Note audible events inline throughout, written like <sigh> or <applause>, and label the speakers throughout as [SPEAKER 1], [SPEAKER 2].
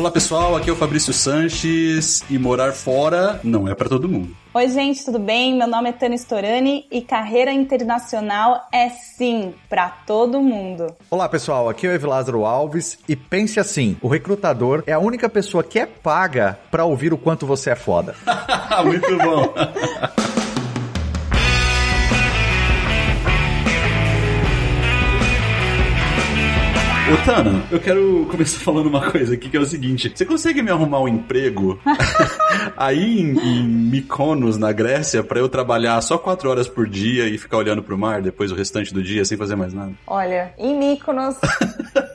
[SPEAKER 1] Olá pessoal, aqui é o Fabrício Sanches e morar fora não é para todo mundo.
[SPEAKER 2] Oi gente, tudo bem? Meu nome é Tânia Storani e carreira internacional é sim para todo mundo.
[SPEAKER 3] Olá pessoal, aqui é o Evilázaro Alves e pense assim, o recrutador é a única pessoa que é paga para ouvir o quanto você é foda. <laughs>
[SPEAKER 1] Muito bom. <laughs> Ô, Tana, eu quero começar <laughs> falando uma coisa aqui que é o seguinte: você consegue me arrumar um emprego <laughs> aí em, em Mykonos, na Grécia, para eu trabalhar só quatro horas por dia e ficar olhando pro mar depois o restante do dia sem fazer mais nada?
[SPEAKER 2] Olha, em Mykonos.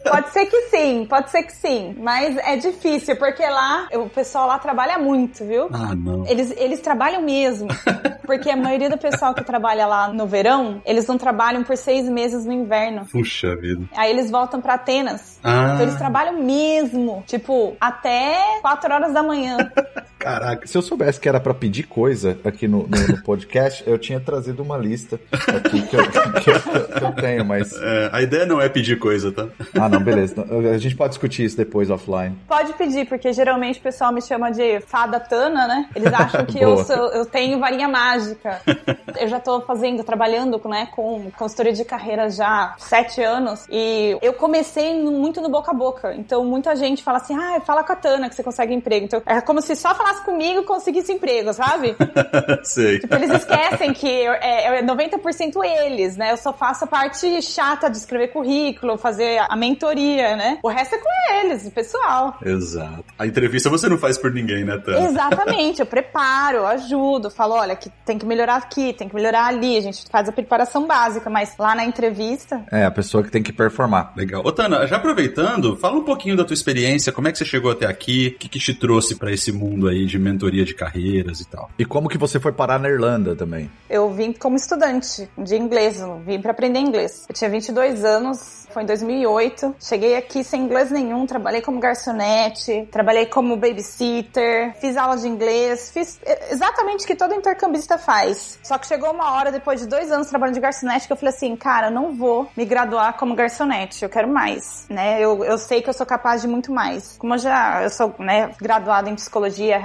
[SPEAKER 2] Pode ser que sim, pode ser que sim. Mas é difícil, porque lá o pessoal lá trabalha muito, viu?
[SPEAKER 1] Ah, não.
[SPEAKER 2] Eles, eles trabalham mesmo. Porque a maioria do pessoal que trabalha lá no verão, eles não trabalham por seis meses no inverno.
[SPEAKER 1] Puxa vida.
[SPEAKER 2] Aí eles voltam pra Atenas.
[SPEAKER 1] Ah.
[SPEAKER 2] Então eles trabalham mesmo. Tipo, até quatro horas da manhã. <laughs>
[SPEAKER 3] Caraca, se eu soubesse que era para pedir coisa aqui no, no, no, podcast, eu tinha trazido uma lista aqui <laughs> que eu, que eu, que eu tenho, mas.
[SPEAKER 1] É, a ideia não é pedir coisa, tá?
[SPEAKER 3] Ah, não, beleza. A gente pode discutir isso depois offline.
[SPEAKER 2] Pode pedir, porque geralmente o pessoal me chama de fada Tana, né? Eles acham que eu, <laughs> sou, eu tenho varinha mágica. eu já tô fazendo, trabalhando né, com consultoria de carreira já há sete anos e eu comecei muito no boca a boca. Então muita gente fala assim: ah, fala com a Tana que você consegue emprego. Então é como se só falasse comigo conseguisse emprego, sabe? <laughs>
[SPEAKER 1] Sei.
[SPEAKER 2] Tipo, eles esquecem que é, é 90% eles, né? Eu só faço a parte chata de escrever currículo, fazer a mentoria, né? O resto é com eles, o pessoal.
[SPEAKER 1] Exato. A entrevista você não faz por ninguém, né, Tana?
[SPEAKER 2] Exatamente. Eu preparo, eu ajudo, falo, olha, que tem que melhorar aqui, tem que melhorar ali. A gente faz a preparação básica, mas lá na entrevista...
[SPEAKER 3] É, a pessoa que tem que performar.
[SPEAKER 1] Legal. Ô, Tana, já aproveitando, fala um pouquinho da tua experiência, como é que você chegou até aqui, o que, que te trouxe para esse mundo aí de mentoria de carreiras e tal.
[SPEAKER 3] E como que você foi parar na Irlanda também?
[SPEAKER 2] Eu vim como estudante de inglês, vim para aprender inglês. Eu tinha 22 anos, foi em 2008. Cheguei aqui sem inglês nenhum, trabalhei como garçonete, trabalhei como babysitter, fiz aula de inglês, fiz exatamente o que todo intercambista faz. Só que chegou uma hora, depois de dois anos trabalhando de garçonete, que eu falei assim, cara, eu não vou me graduar como garçonete, eu quero mais, né? Eu, eu sei que eu sou capaz de muito mais. Como eu já eu sou né, graduada em psicologia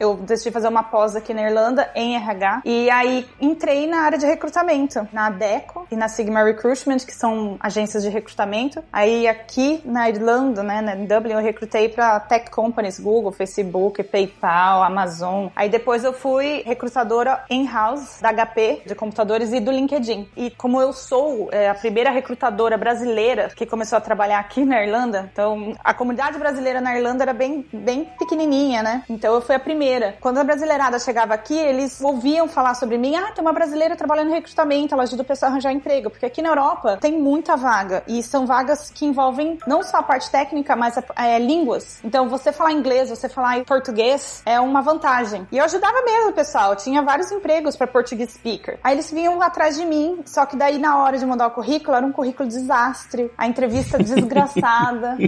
[SPEAKER 2] Eu decidi fazer uma pós aqui na Irlanda em RH. E aí entrei na área de recrutamento, na ADECO e na Sigma Recruitment, que são agências de recrutamento. Aí aqui na Irlanda, né, em Dublin, eu recrutei para tech companies, Google, Facebook, PayPal, Amazon. Aí depois eu fui recrutadora in-house da HP de computadores e do LinkedIn. E como eu sou é, a primeira recrutadora brasileira que começou a trabalhar aqui na Irlanda, então a comunidade brasileira na Irlanda era bem, bem pequenininha, né? Então eu fui a primeira. Quando a brasileirada chegava aqui, eles ouviam falar sobre mim. Ah, tem uma brasileira trabalhando em recrutamento, ela ajuda o pessoal a arranjar emprego. Porque aqui na Europa tem muita vaga. E são vagas que envolvem não só a parte técnica, mas é, línguas. Então você falar inglês, você falar português é uma vantagem. E eu ajudava mesmo o pessoal. Eu tinha vários empregos para português speaker. Aí eles vinham atrás de mim, só que daí na hora de mandar o currículo, era um currículo desastre. A entrevista desgraçada. <laughs>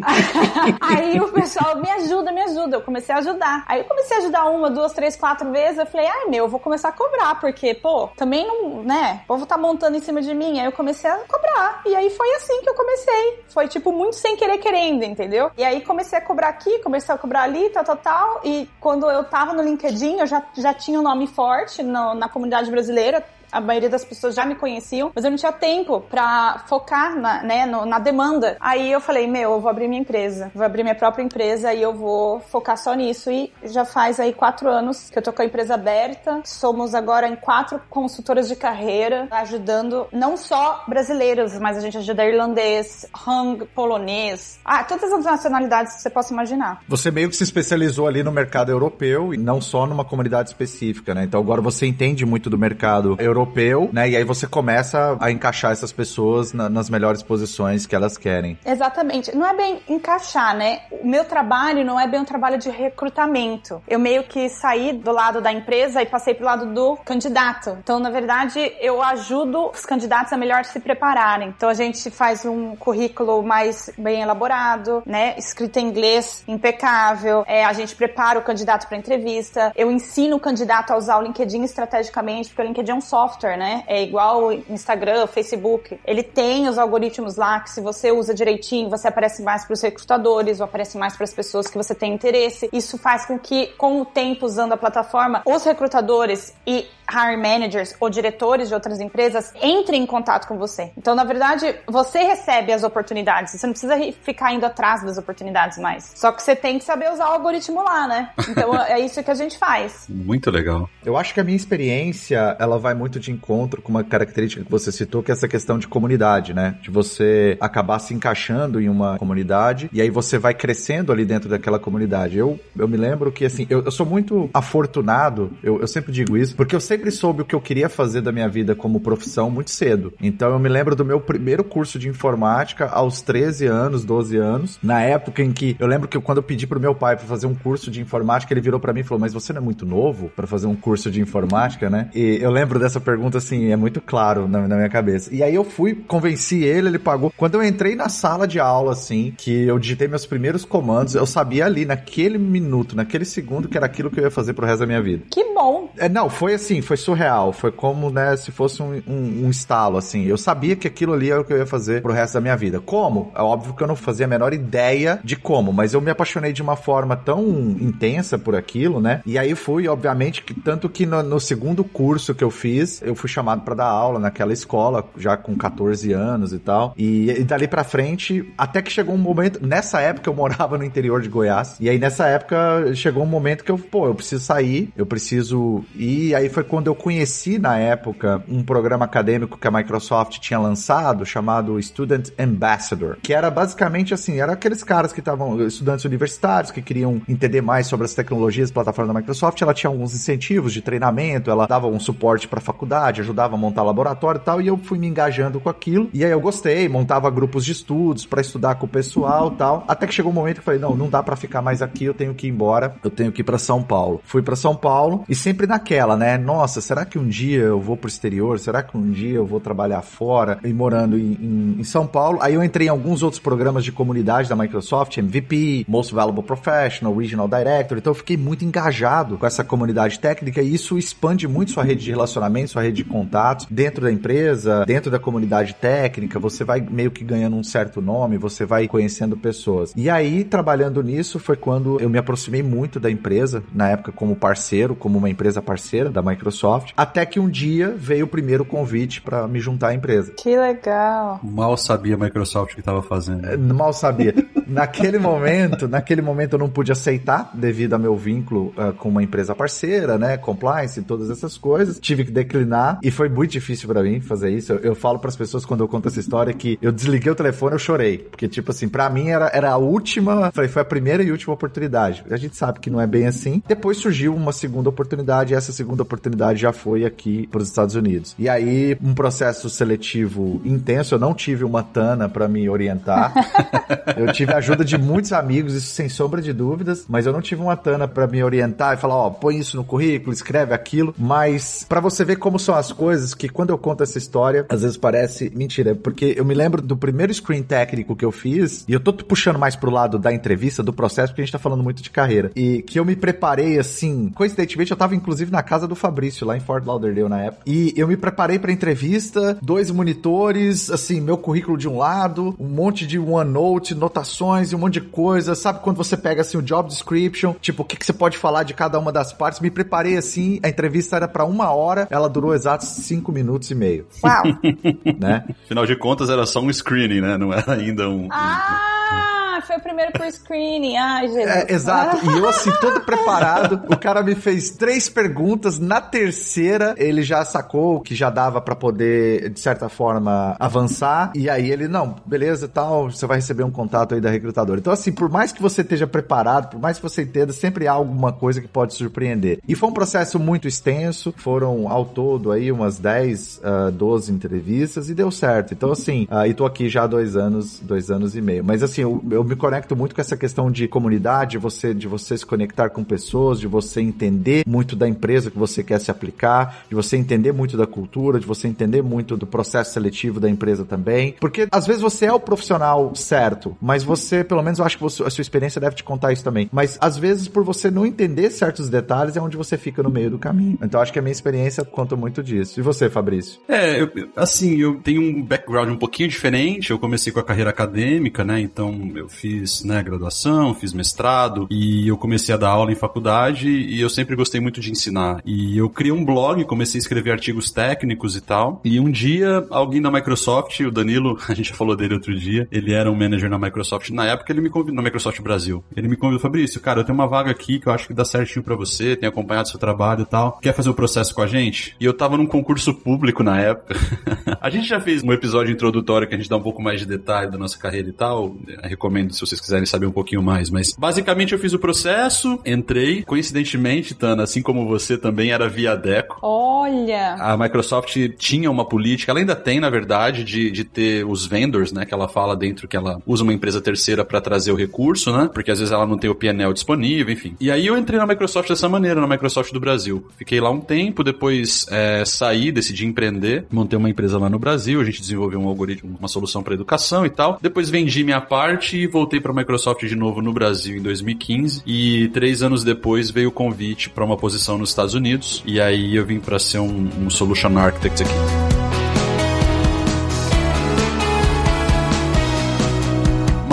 [SPEAKER 2] <laughs> Aí o pessoal me ajuda, me ajuda. Eu comecei a ajudar. Aí eu comecei a ajudar uma, duas, três, quatro vezes. Eu falei, ai meu, eu vou começar a cobrar, porque, pô, também não, né? O povo tá montando em cima de mim. Aí eu comecei a cobrar. E aí foi assim que eu comecei. Foi, tipo, muito sem querer querendo, entendeu? E aí comecei a cobrar aqui, comecei a cobrar ali, tal, tal, tal. E quando eu tava no LinkedIn, eu já, já tinha um nome forte no, na comunidade brasileira a maioria das pessoas já me conheciam, mas eu não tinha tempo pra focar na, né, no, na demanda. Aí eu falei, meu, eu vou abrir minha empresa, vou abrir minha própria empresa e eu vou focar só nisso. E já faz aí quatro anos que eu tô com a empresa aberta. Somos agora em quatro consultoras de carreira, ajudando não só brasileiros, mas a gente ajuda irlandês, hung, polonês, ah, todas as nacionalidades que você possa imaginar.
[SPEAKER 3] Você meio que se especializou ali no mercado europeu e não só numa comunidade específica, né? Então agora você entende muito do mercado europeu europeu, né? E aí você começa a encaixar essas pessoas na, nas melhores posições que elas querem.
[SPEAKER 2] Exatamente. Não é bem encaixar, né? O meu trabalho não é bem um trabalho de recrutamento. Eu meio que saí do lado da empresa e passei pro lado do candidato. Então, na verdade, eu ajudo os candidatos a melhor se prepararem. Então, a gente faz um currículo mais bem elaborado, né? Escrito em inglês impecável. É, a gente prepara o candidato para entrevista. Eu ensino o candidato a usar o LinkedIn estrategicamente, porque o LinkedIn é um software, né? É igual Instagram, Facebook. Ele tem os algoritmos lá que se você usa direitinho, você aparece mais para os recrutadores ou aparece mais para as pessoas que você tem interesse. Isso faz com que, com o tempo usando a plataforma, os recrutadores e hire managers ou diretores de outras empresas entrem em contato com você. Então, na verdade, você recebe as oportunidades. Você não precisa ficar indo atrás das oportunidades mais. Só que você tem que saber usar o algoritmo lá, né? Então, <laughs> é isso que a gente faz.
[SPEAKER 1] Muito legal.
[SPEAKER 3] Eu acho que a minha experiência, ela vai muito de encontro com uma característica que você citou, que é essa questão de comunidade, né? De você acabar se encaixando em uma comunidade e aí você vai crescendo ali dentro daquela comunidade. Eu, eu me lembro que, assim, eu, eu sou muito afortunado, eu, eu sempre digo isso, porque eu sempre soube o que eu queria fazer da minha vida como profissão muito cedo. Então eu me lembro do meu primeiro curso de informática aos 13 anos, 12 anos, na época em que eu lembro que eu, quando eu pedi pro meu pai para fazer um curso de informática, ele virou para mim e falou: "Mas você não é muito novo para fazer um curso de informática, né?" E eu lembro dessa pergunta assim, é muito claro na, na minha cabeça. E aí eu fui, convenci ele, ele pagou. Quando eu entrei na sala de aula assim, que eu digitei meus primeiros comandos, eu sabia ali naquele minuto, naquele segundo que era aquilo que eu ia fazer pro resto da minha vida.
[SPEAKER 2] Que bom!
[SPEAKER 3] É, não, foi assim, foi surreal. Foi como, né, se fosse um, um, um, estalo, assim. Eu sabia que aquilo ali era o que eu ia fazer pro resto da minha vida. Como? É óbvio que eu não fazia a menor ideia de como, mas eu me apaixonei de uma forma tão intensa por aquilo, né? E aí fui, obviamente, que tanto que no, no segundo curso que eu fiz, eu fui chamado para dar aula naquela escola, já com 14 anos e tal. E, e dali para frente, até que chegou um momento, nessa época eu morava no interior de Goiás, e aí nessa época chegou um momento que eu, pô, eu preciso sair, eu preciso ir, e aí foi quando eu conheci na época um programa acadêmico que a Microsoft tinha lançado chamado Student Ambassador, que era basicamente assim, era aqueles caras que estavam estudantes universitários que queriam entender mais sobre as tecnologias, plataforma da Microsoft, ela tinha alguns incentivos de treinamento, ela dava um suporte para faculdade, ajudava a montar laboratório e tal, e eu fui me engajando com aquilo. E aí eu gostei, montava grupos de estudos para estudar com o pessoal, tal, até que chegou um momento que eu falei, não, não dá para ficar mais aqui, eu tenho que ir embora, eu tenho que ir para São Paulo. Fui para São Paulo e sempre naquela, né? Nossa, será que um dia eu vou pro exterior? Será que um dia eu vou trabalhar fora? E morando em, em, em, São Paulo. Aí eu entrei em alguns outros programas de comunidade da Microsoft, MVP, Most Valuable Professional, Regional Director. Então eu fiquei muito engajado com essa comunidade técnica e isso expande muito sua rede de relacionamento, sua rede de contatos dentro da empresa, dentro da comunidade técnica. Você vai meio que ganhando um certo nome, você vai conhecendo pessoas. E aí, trabalhando nisso, foi quando eu me aproximei muito da empresa, na época como parceiro, como uma empresa parceira da Microsoft, até que um dia veio o primeiro convite para me juntar à empresa.
[SPEAKER 2] Que legal.
[SPEAKER 1] Mal sabia a Microsoft o que estava fazendo.
[SPEAKER 3] É, mal sabia. naquele momento, naquele momento eu não pude aceitar devido ao meu vínculo uh, com uma empresa parceira, né, compliance e todas essas coisas. Tive que declinar e foi muito difícil para mim fazer isso. Eu, eu falo para as pessoas quando eu conto essa história que eu desliguei o telefone, eu chorei, porque tipo assim, para mim era, era a última, foi, foi a primeira e última oportunidade. A gente sabe que não é bem assim. Depois surgiu uma segunda oportunidade e essa segunda oportunidade já foi aqui para os Estados Unidos. E aí um processo seletivo intenso, eu não tive uma Tana para me orientar. <laughs> eu tive a ajuda de muitos amigos, isso sem sombra de dúvidas, mas eu não tive uma Tana para me orientar e falar, ó, oh, põe isso no currículo, escreve aquilo, mas para você ver como são as coisas, que quando eu conto essa história, às vezes parece mentira, porque eu me lembro do primeiro screen técnico que eu fiz, e eu tô puxando mais pro lado da entrevista, do processo, porque a gente tá falando muito de carreira, e que eu me preparei assim, coincidentemente eu tava inclusive na casa do Fabrício, lá em Fort Lauderdale na época, e eu me preparei pra entrevista, dois monitores, assim, meu currículo de um lado, um monte de OneNote, notações e um monte de coisa, sabe quando você pega assim o job description, tipo, o que, que você pode falar de cada uma das partes, me preparei assim, a entrevista era para uma hora, ela durou exatos cinco minutos e meio.
[SPEAKER 2] Uau! <laughs>
[SPEAKER 3] né?
[SPEAKER 1] Afinal de contas, era só um screening, né? Não era ainda um.
[SPEAKER 2] Ah! Foi foi primeiro pro screening. Ai, Jesus.
[SPEAKER 3] É, exato. E eu, assim, todo preparado. O cara me fez três perguntas. Na terceira, ele já sacou que já dava para poder, de certa forma, avançar. E aí ele, não, beleza, tal, você vai receber um contato aí da recrutadora. Então, assim, por mais que você esteja preparado, por mais que você entenda, sempre há alguma coisa que pode surpreender. E foi um processo muito extenso. Foram, ao todo, aí, umas 10, uh, 12 entrevistas e deu certo. Então, assim, uh, e tô aqui já há dois anos, dois anos e meio. Mas, assim, eu, eu me conecto muito com essa questão de comunidade, de você, de você se conectar com pessoas, de você entender muito da empresa que você quer se aplicar, de você entender muito da cultura, de você entender muito do processo seletivo da empresa também. Porque às vezes você é o profissional certo, mas você, pelo menos eu acho que você, a sua experiência deve te contar isso também. Mas às vezes por você não entender certos detalhes é onde você fica no meio do caminho. Então acho que a minha experiência conta muito disso. E você, Fabrício?
[SPEAKER 1] É, eu, assim, eu tenho um background um pouquinho diferente. Eu comecei com a carreira acadêmica, né? Então eu fiz, né, graduação, fiz mestrado e eu comecei a dar aula em faculdade e eu sempre gostei muito de ensinar. E eu criei um blog, comecei a escrever artigos técnicos e tal. E um dia, alguém da Microsoft, o Danilo, <laughs> a gente já falou dele outro dia, ele era um manager na Microsoft. Na época, ele me convidou, na Microsoft Brasil. Ele me convidou, Fabrício, cara, eu tenho uma vaga aqui que eu acho que dá certinho para você, tenho acompanhado seu trabalho e tal. Quer fazer o processo com a gente? E eu tava num concurso público na época. <laughs> a gente já fez um episódio introdutório que a gente dá um pouco mais de detalhe da nossa carreira e tal. Eu recomendo se vocês quiserem saber um pouquinho mais. Mas basicamente eu fiz o processo, entrei. Coincidentemente, Tana, assim como você também era via Deco.
[SPEAKER 2] Olha!
[SPEAKER 1] A Microsoft tinha uma política, ela ainda tem, na verdade, de, de ter os vendors, né? Que ela fala dentro que ela usa uma empresa terceira para trazer o recurso, né? Porque às vezes ela não tem o PNL disponível, enfim. E aí eu entrei na Microsoft dessa maneira, na Microsoft do Brasil. Fiquei lá um tempo, depois é, saí, decidi empreender, montei uma empresa lá no Brasil, a gente desenvolveu um algoritmo, uma solução para educação e tal. Depois vendi minha parte e voltei para a Microsoft de novo no Brasil em 2015 e três anos depois veio o convite para uma posição nos Estados Unidos e aí eu vim para ser um, um Solution Architect aqui.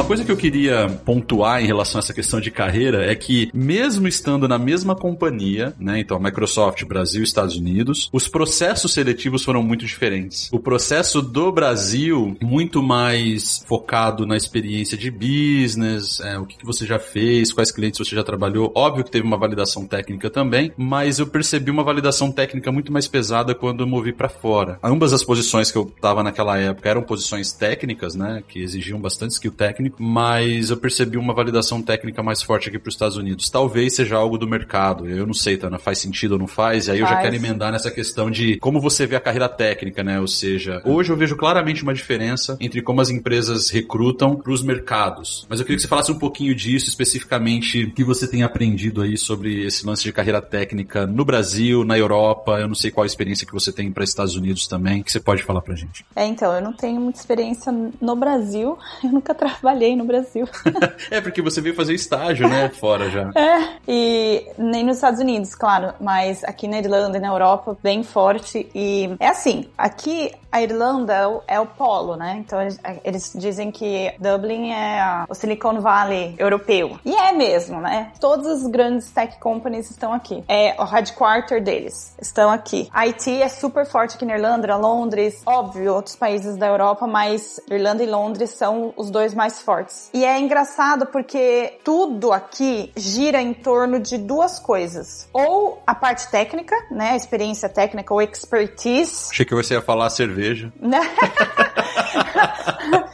[SPEAKER 1] Coisa que eu queria pontuar em relação a essa questão de carreira é que, mesmo estando na mesma companhia, né, então Microsoft, Brasil e Estados Unidos, os processos seletivos foram muito diferentes. O processo do Brasil, muito mais focado na experiência de business, é, o que, que você já fez, quais clientes você já trabalhou. Óbvio que teve uma validação técnica também, mas eu percebi uma validação técnica muito mais pesada quando eu movi para fora. Ambas as posições que eu estava naquela época eram posições técnicas, né, que exigiam bastante skill técnico, mas eu percebi uma validação técnica mais forte aqui para os Estados Unidos. Talvez seja algo do mercado. Eu não sei, Tana, faz sentido ou não faz? E aí faz. eu já quero emendar nessa questão de como você vê a carreira técnica, né? Ou seja, hoje eu vejo claramente uma diferença entre como as empresas recrutam para os mercados. Mas eu queria que você falasse um pouquinho disso, especificamente, o que você tem aprendido aí sobre esse lance de carreira técnica no Brasil, na Europa. Eu não sei qual a experiência que você tem para Estados Unidos também, que você pode falar pra gente.
[SPEAKER 2] É, então, eu não tenho muita experiência no Brasil. <laughs> Eu nunca trabalhei trabalhei no Brasil. <laughs>
[SPEAKER 1] é, porque você veio fazer estágio, né? Fora já.
[SPEAKER 2] É, e nem nos Estados Unidos, claro, mas aqui na Irlanda e na Europa, bem forte. E é assim, aqui a Irlanda é o é polo, né? Então eles dizem que Dublin é o Silicon Valley europeu. E é mesmo, né? Todas as grandes tech companies estão aqui. É o headquarter deles estão aqui. A IT é super forte aqui na Irlanda, Londres, óbvio, outros países da Europa, mas Irlanda e Londres são os dois mais fortes E é engraçado porque tudo aqui gira em torno de duas coisas. Ou a parte técnica, né? A experiência técnica, ou expertise.
[SPEAKER 1] Achei que você ia falar cerveja. <laughs>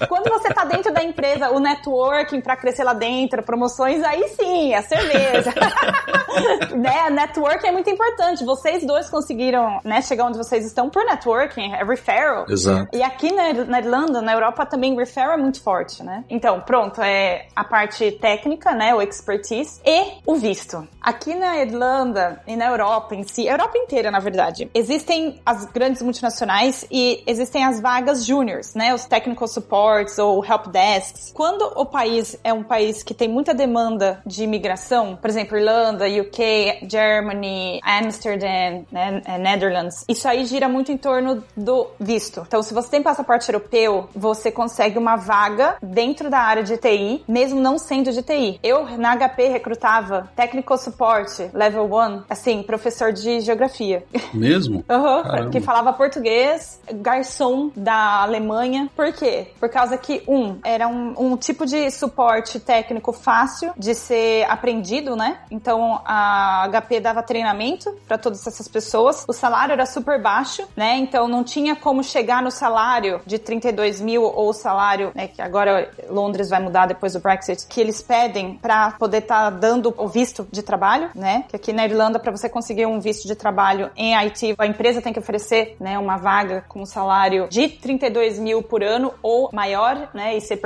[SPEAKER 2] Quando você tá dentro da empresa, o networking para crescer lá dentro, promoções, aí sim, a cerveja. <laughs> né? Networking é muito importante. Vocês dois conseguiram, né, chegar onde vocês estão por networking, é referral.
[SPEAKER 1] Exato.
[SPEAKER 2] E aqui na, na Irlanda, na Europa também referral é muito forte, né? Então, pronto, é a parte técnica, né, o expertise e o visto. Aqui na Irlanda e na Europa em si, Europa inteira, na verdade, existem as grandes multinacionais e existem as vagas juniors, né, os technical supports ou help Quando o país é um país que tem muita demanda de imigração, por exemplo, Irlanda, UK, Germany, Amsterdam, né, é, Netherlands, isso aí gira muito em torno do visto. Então, se você tem passaporte europeu, você consegue uma vaga dentro da área de TI, mesmo não sendo de TI. Eu, na HP, recrutava técnico suporte, level 1, assim, professor de geografia.
[SPEAKER 1] Mesmo? <laughs>
[SPEAKER 2] Uhum, que falava português, garçom da Alemanha. Por quê? Por causa que, um, era um, um tipo de suporte técnico fácil de ser aprendido, né? Então a HP dava treinamento para todas essas pessoas. O salário era super baixo, né? Então não tinha como chegar no salário de 32 mil ou o salário, né? Que agora Londres vai mudar depois do Brexit, que eles pedem para poder estar tá dando o visto de trabalho, né? Que aqui na Irlanda, para você conseguir um visto de trabalho em IT, a empresa tem que oferecer, né? Uma vaga com um salário de 32 mil por ano ou maior, né? E ser.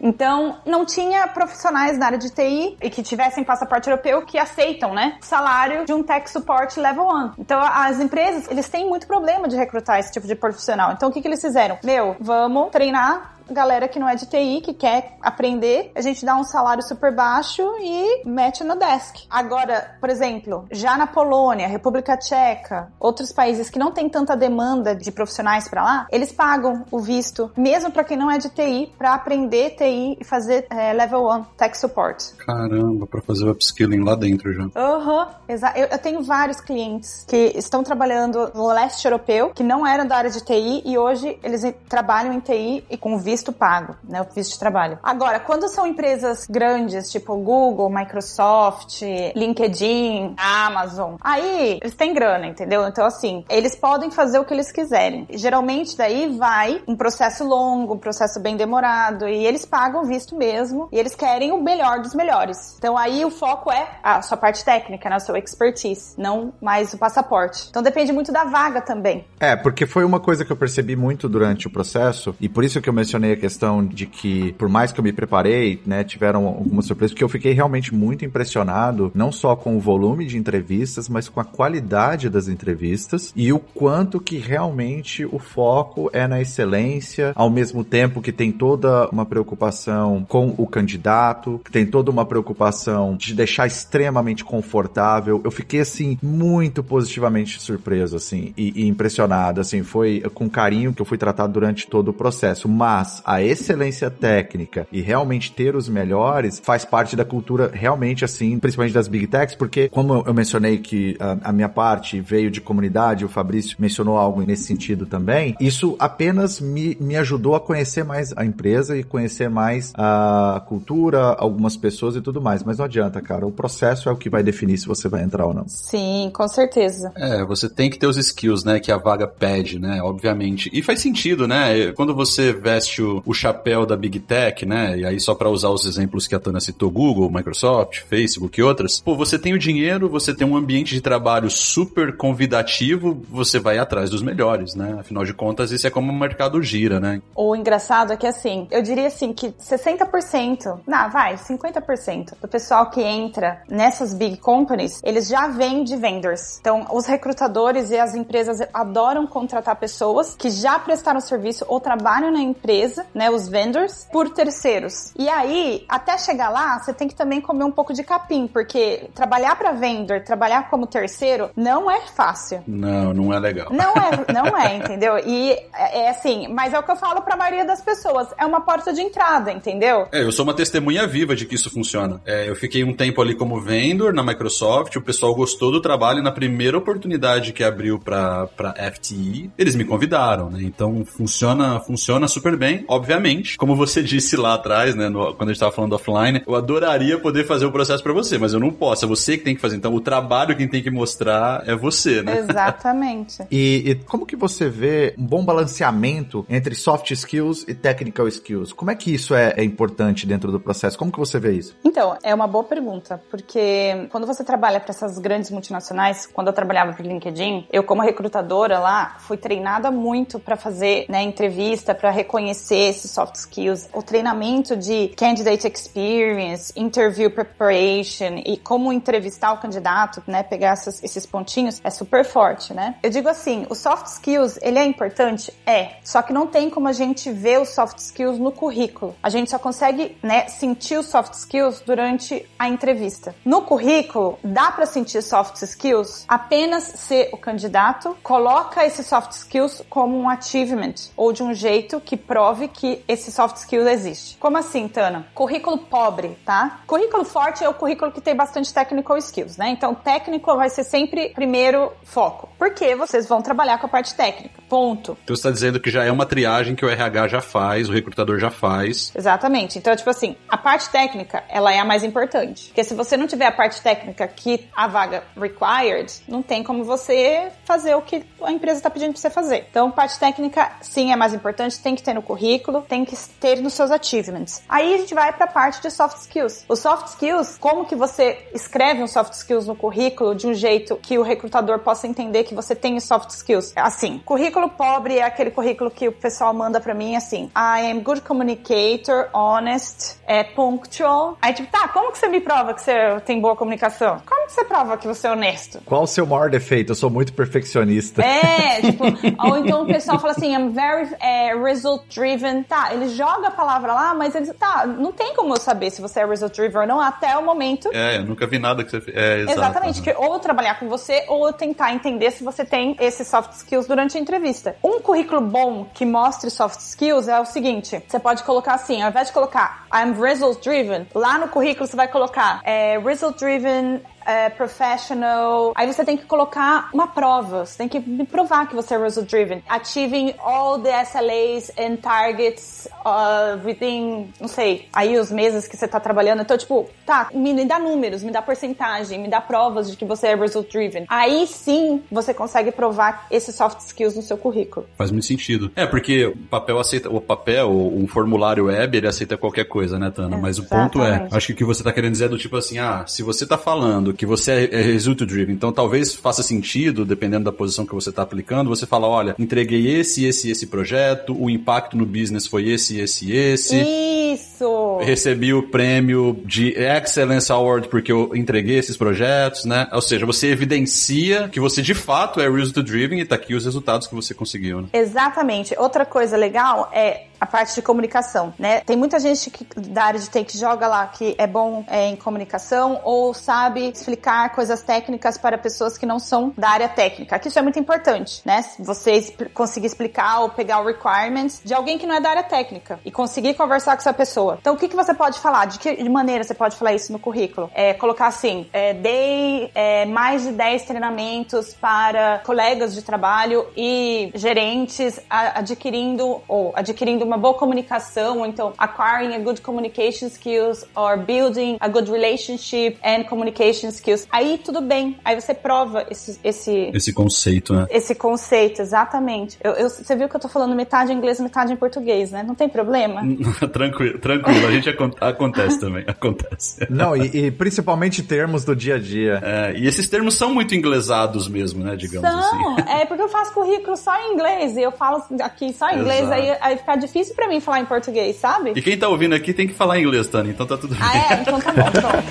[SPEAKER 2] Então não tinha profissionais na área de TI e que tivessem passaporte europeu que aceitam, né? Salário de um tech support level 1. Então as empresas, eles têm muito problema de recrutar esse tipo de profissional. Então o que que eles fizeram? Meu, vamos treinar galera que não é de TI, que quer aprender, a gente dá um salário super baixo e mete no desk. Agora, por exemplo, já na Polônia, República Tcheca, outros países que não tem tanta demanda de profissionais para lá, eles pagam o visto, mesmo para quem não é de TI, para aprender TI e fazer é, level 1 tech support.
[SPEAKER 1] Caramba, para fazer o upskilling lá dentro já.
[SPEAKER 2] Aham, uhum, exato. Eu, eu tenho vários clientes que estão trabalhando no leste europeu, que não eram da área de TI e hoje eles trabalham em TI e com visto visto pago, né? O visto de trabalho. Agora, quando são empresas grandes, tipo Google, Microsoft, LinkedIn, Amazon, aí eles têm grana, entendeu? Então, assim, eles podem fazer o que eles quiserem. Geralmente, daí vai um processo longo, um processo bem demorado, e eles pagam visto mesmo, e eles querem o melhor dos melhores. Então, aí o foco é a sua parte técnica, né? O seu expertise, não mais o passaporte. Então, depende muito da vaga também.
[SPEAKER 3] É, porque foi uma coisa que eu percebi muito durante o processo, e por isso que eu mencionei mencionei a questão de que, por mais que eu me preparei, né, tiveram algumas surpresas, porque eu fiquei realmente muito impressionado, não só com o volume de entrevistas, mas com a qualidade das entrevistas e o quanto que realmente o foco é na excelência, ao mesmo tempo que tem toda uma preocupação com o candidato, tem toda uma preocupação de deixar extremamente confortável. Eu fiquei, assim, muito positivamente surpreso, assim, e, e impressionado, assim, foi com carinho que eu fui tratado durante todo o processo, mas a excelência técnica e realmente ter os melhores faz parte da cultura realmente assim, principalmente das big techs, porque como eu mencionei que a, a minha parte veio de comunidade, o Fabrício mencionou algo nesse sentido também, isso apenas me, me ajudou a conhecer mais a empresa e conhecer mais a cultura, algumas pessoas e tudo mais. Mas não adianta, cara, o processo é o que vai definir se você vai entrar ou não.
[SPEAKER 2] Sim, com certeza.
[SPEAKER 1] É, você tem que ter os skills, né, que a vaga pede, né, obviamente. E faz sentido, né? Quando você veste o, o chapéu da Big Tech, né? E aí, só para usar os exemplos que a Tana citou, Google, Microsoft, Facebook e outras, pô, você tem o dinheiro, você tem um ambiente de trabalho super convidativo, você vai atrás dos melhores, né? Afinal de contas, isso é como o mercado gira, né?
[SPEAKER 2] O engraçado é que, assim, eu diria assim que 60%, não, vai, 50% do pessoal que entra nessas big companies, eles já vêm de vendors. Então, os recrutadores e as empresas adoram contratar pessoas que já prestaram serviço ou trabalham na empresa empresa, né, os vendors, por terceiros. E aí, até chegar lá, você tem que também comer um pouco de capim, porque trabalhar para vendor, trabalhar como terceiro, não é fácil.
[SPEAKER 1] Não, não é legal.
[SPEAKER 2] Não é, <laughs> não é, entendeu? E é, é assim, mas é o que eu falo para a maioria das pessoas, é uma porta de entrada, entendeu?
[SPEAKER 1] É, eu sou uma testemunha viva de que isso funciona. É, eu fiquei um tempo ali como vendor na Microsoft, o pessoal gostou do trabalho e na primeira oportunidade que abriu para FTE, eles me convidaram, né? Então funciona, funciona super bem obviamente, como você disse lá atrás, né, no, quando a gente tava falando offline, eu adoraria poder fazer o processo para você, mas eu não posso, é você que tem que fazer. Então, o trabalho quem tem que mostrar é você, né?
[SPEAKER 2] Exatamente. <laughs>
[SPEAKER 3] e, e, como que você vê um bom balanceamento entre soft skills e technical skills? Como é que isso é, é importante dentro do processo? Como que você vê isso?
[SPEAKER 2] Então, é uma boa pergunta, porque quando você trabalha para essas grandes multinacionais, quando eu trabalhava para LinkedIn, eu como recrutadora lá fui treinada muito para fazer, né, entrevista, para reconhecer conhecer esses soft skills, o treinamento de candidate experience, interview preparation e como entrevistar o candidato, né, pegar essas, esses pontinhos, é super forte, né? Eu digo assim, o soft skills, ele é importante? É. Só que não tem como a gente ver os soft skills no currículo. A gente só consegue, né, sentir os soft skills durante a entrevista. No currículo, dá para sentir soft skills apenas se o candidato coloca esses soft skills como um achievement ou de um jeito que prove que esse soft skill existe. Como assim, Tana? Currículo pobre, tá? Currículo forte é o currículo que tem bastante technical skills, né? Então, técnico vai ser sempre primeiro foco. Porque vocês vão trabalhar com a parte técnica. Ponto.
[SPEAKER 1] Então você está dizendo que já é uma triagem que o RH já faz, o recrutador já faz.
[SPEAKER 2] Exatamente. Então, tipo assim, a parte técnica, ela é a mais importante. Porque se você não tiver a parte técnica que a vaga required, não tem como você fazer o que a empresa está pedindo para você fazer. Então, parte técnica, sim, é mais importante, tem que ter no currículo, tem que ter nos seus achievements. Aí a gente vai para a parte de soft skills. Os soft skills, como que você escreve um soft skills no currículo de um jeito que o recrutador possa entender que você tem soft skills? Assim, currículo pobre é aquele currículo que o pessoal manda para mim assim: I am good communicator, honest, é punctual. Aí tipo, tá, como que você me prova que você tem boa comunicação? Como que você prova que você é honesto?
[SPEAKER 3] Qual o seu maior defeito? Eu sou muito perfeccionista.
[SPEAKER 2] É, tipo, <laughs> ou então o pessoal fala assim, I'm very é, result driven. Tá, ele joga a palavra lá, mas ele tá, não tem como eu saber se você é result driven ou não até o momento.
[SPEAKER 1] É, eu nunca vi nada que você fez. É, exato.
[SPEAKER 2] Exatamente, que ou trabalhar com você ou tentar entender se você tem esses soft skills durante a entrevista. Um currículo bom que mostre soft skills é o seguinte: você pode colocar assim, ao invés de colocar I'm result driven, lá no currículo você vai colocar é, result driven é, professional. Aí você tem que colocar uma prova. Você tem que me provar que você é result driven. Achieving all the SLAs and targets uh, within, não sei, aí os meses que você tá trabalhando. Então, tipo, tá, me dá números, me dá porcentagem, me dá provas de que você é result driven. Aí sim você consegue provar esses soft skills no seu currículo.
[SPEAKER 1] Faz muito sentido. É, porque o papel aceita, o papel, um formulário web, ele aceita qualquer coisa, né, Tana? Mas o ponto é,
[SPEAKER 2] Exatamente.
[SPEAKER 1] acho que o que você tá querendo dizer é do tipo assim, ah, se você tá falando que você é, é result driven, então talvez faça sentido, dependendo da posição que você tá aplicando, você fala, olha, entreguei esse, esse, esse projeto, o impacto no business foi esse, esse, esse.
[SPEAKER 2] Isso!
[SPEAKER 1] Recebi o prêmio de Excellence Award porque eu entreguei esses projetos, né? Ou seja, você evidencia que você de fato é result driven e tá aqui os resultados que você conseguiu, né?
[SPEAKER 2] Exatamente. Outra coisa legal é a parte de comunicação, né? Tem muita gente que, da área de TI que joga lá que é bom é, em comunicação ou sabe explicar coisas técnicas para pessoas que não são da área técnica. Que isso é muito importante, né? Você conseguir explicar ou pegar o requirements de alguém que não é da área técnica e conseguir conversar com essa pessoa. Então, o que, que você pode falar? De que maneira você pode falar isso no currículo? É, colocar assim, é, dei é, mais de 10 treinamentos para colegas de trabalho e gerentes a- adquirindo ou adquirindo uma boa comunicação, ou então acquiring a good communication skills or building a good relationship and communication skills. Aí tudo bem, aí você prova esse esse
[SPEAKER 1] Esse conceito, né?
[SPEAKER 2] esse conceito, exatamente. Eu, eu- você viu que eu tô falando metade em inglês, metade em português, né? Não tem problema. <laughs>
[SPEAKER 1] tranquilo, tranquilo. A gente acon- acontece também, <laughs> acontece.
[SPEAKER 3] Não, e, e principalmente termos do dia a dia.
[SPEAKER 1] É, e esses termos são muito inglesados mesmo, né? Digamos
[SPEAKER 2] São,
[SPEAKER 1] assim.
[SPEAKER 2] é porque eu faço currículo só em inglês e eu falo aqui só em inglês,
[SPEAKER 1] Exato.
[SPEAKER 2] aí, aí fica difícil pra mim falar em português, sabe?
[SPEAKER 1] E quem tá ouvindo aqui tem que falar inglês, Tani, então tá tudo bem.
[SPEAKER 2] Ah, é? Então tá bom, pronto.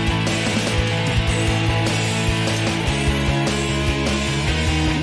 [SPEAKER 2] <laughs>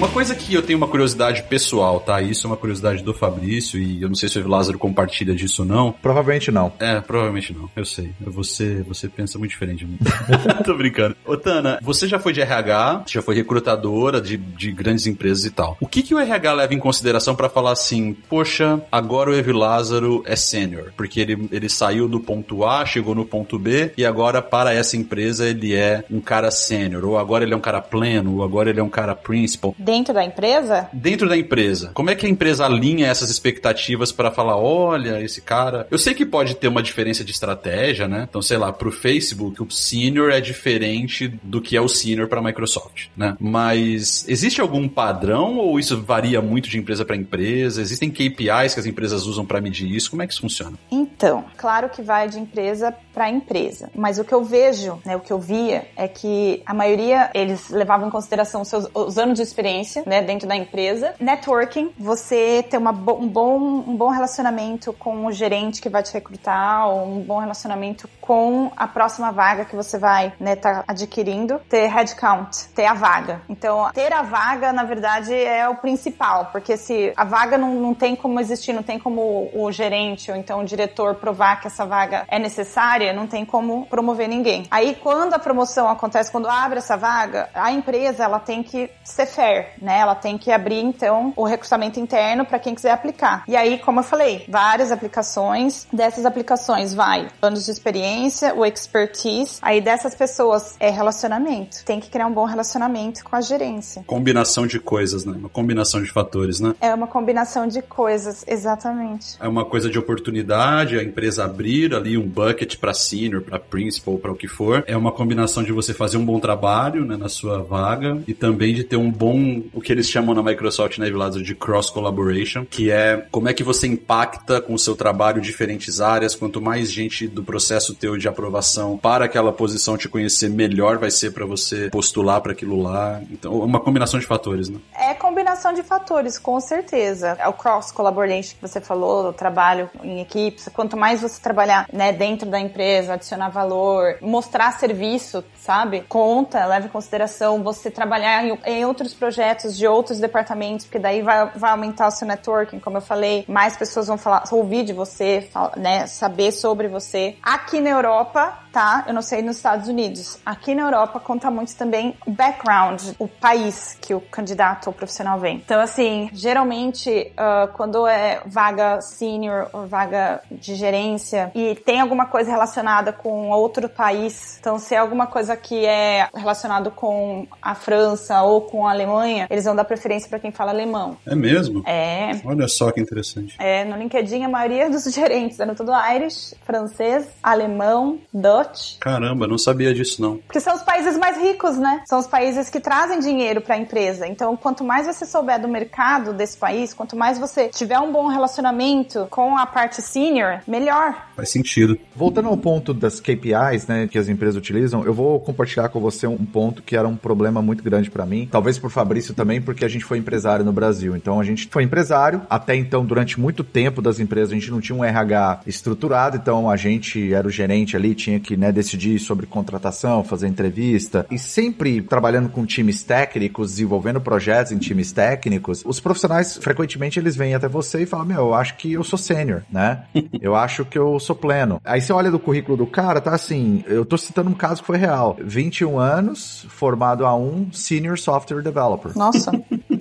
[SPEAKER 1] Uma coisa que eu tenho uma curiosidade pessoal, tá? Isso é uma curiosidade do Fabrício e eu não sei se o Lázaro compartilha disso ou não.
[SPEAKER 3] Provavelmente não.
[SPEAKER 1] É, provavelmente não. Eu sei. Você, você pensa muito diferente de mim. <laughs> Tô brincando. Ô, Tana, você já foi de RH, já foi recrutadora de, de grandes empresas e tal. O que, que o RH leva em consideração pra falar assim, poxa, agora o Evi Lázaro é sênior? Porque ele, ele saiu do ponto A, chegou no ponto B e agora para essa empresa ele é um cara sênior, ou agora ele é um cara pleno, ou agora ele é um cara principal.
[SPEAKER 2] Dentro da empresa,
[SPEAKER 1] Dentro da empresa, como é que a empresa alinha essas expectativas para falar, olha, esse cara. Eu sei que pode ter uma diferença de estratégia, né? Então, sei lá, pro Facebook, o senior é diferente do que é o senior para a Microsoft, né? Mas existe algum padrão ou isso varia muito de empresa para empresa? Existem KPIs que as empresas usam para medir isso? Como é que isso funciona?
[SPEAKER 2] Então, claro que vai de empresa para empresa, mas o que eu vejo, né, o que eu via é que a maioria eles levavam em consideração os seus os anos de experiência gerência, né, dentro da empresa. Networking, você ter uma, um, bom, um bom relacionamento com o gerente que vai te recrutar, ou um bom relacionamento com a próxima vaga que você vai, né, tá adquirindo. Ter headcount, ter a vaga. Então, ter a vaga, na verdade, é o principal, porque se a vaga não, não tem como existir, não tem como o gerente ou então o diretor provar que essa vaga é necessária, não tem como promover ninguém. Aí, quando a promoção acontece, quando abre essa vaga, a empresa ela tem que ser fair, né? Ela tem que abrir então o recrutamento interno para quem quiser aplicar. E aí, como eu falei, várias aplicações. Dessas aplicações vai anos de experiência, o expertise. Aí dessas pessoas é relacionamento. Tem que criar um bom relacionamento com a gerência.
[SPEAKER 1] Combinação de coisas, né? Uma combinação de fatores, né?
[SPEAKER 2] É uma combinação de coisas, exatamente.
[SPEAKER 1] É uma coisa de oportunidade, a empresa abrir ali um bucket para senior, para principal, para o que for. É uma combinação de você fazer um bom trabalho né, na sua vaga e também de ter um bom, o que eles chamam na Microsoft né, lado de cross collaboration, que é como é que você impacta com o seu trabalho diferentes áreas. Quanto mais gente do processo teu de aprovação para aquela posição te conhecer, melhor vai ser para você postular para aquilo lá. Então, uma combinação de fatores, né?
[SPEAKER 2] É combinação de fatores, com certeza. É o cross collaboration que você falou, o trabalho em equipes. Quanto mais você trabalhar né, dentro da empresa, adicionar valor, mostrar serviço, sabe? Conta, leva em consideração você trabalhar em, em outros projetos de outros departamentos, porque daí vai, vai aumentar o seu networking, como eu falei, mais pessoas vão falar, ouvir de você, né, saber sobre você. Aqui na Europa, tá? Eu não sei nos Estados Unidos. Aqui na Europa conta muito também o background, o país que o candidato ou profissional vem. Então, assim, geralmente, uh, quando é vaga senior ou vaga de gerência e tem alguma coisa relacionada com outro país, então se é alguma coisa que é relacionado com a França ou com a Alemanha, eles vão dar preferência para quem fala alemão.
[SPEAKER 1] É mesmo?
[SPEAKER 2] É.
[SPEAKER 1] Olha só que interessante.
[SPEAKER 2] É, no LinkedIn a maioria dos <laughs> gerentes eram tudo Irish, francês, alemão, Dutch.
[SPEAKER 1] Caramba, não sabia disso não.
[SPEAKER 2] Porque são os países mais ricos, né? São os países que trazem dinheiro para a empresa. Então, quanto mais você souber do mercado desse país, quanto mais você tiver um bom relacionamento com a parte senior, melhor.
[SPEAKER 1] Faz sentido.
[SPEAKER 3] Voltando ao ponto das KPIs, né, que as empresas utilizam, eu vou compartilhar com você um ponto que era um problema muito grande para mim, talvez por Fabrício também, porque a gente foi empresário no Brasil. Então a gente foi empresário, até então durante muito tempo das empresas a gente não tinha um RH estruturado, então a gente era o gerente ali, tinha que, né, decidir sobre contratação, fazer entrevista e sempre trabalhando com times técnicos, desenvolvendo projetos em times técnicos. Os profissionais frequentemente eles vêm até você e falam: "Meu, eu acho que eu sou sênior, né? <laughs> Eu acho que eu sou pleno". Aí você olha do currículo do cara, tá assim, eu tô citando um caso que foi real. 21 anos, formado a um senior software developer.
[SPEAKER 2] Nossa. <laughs>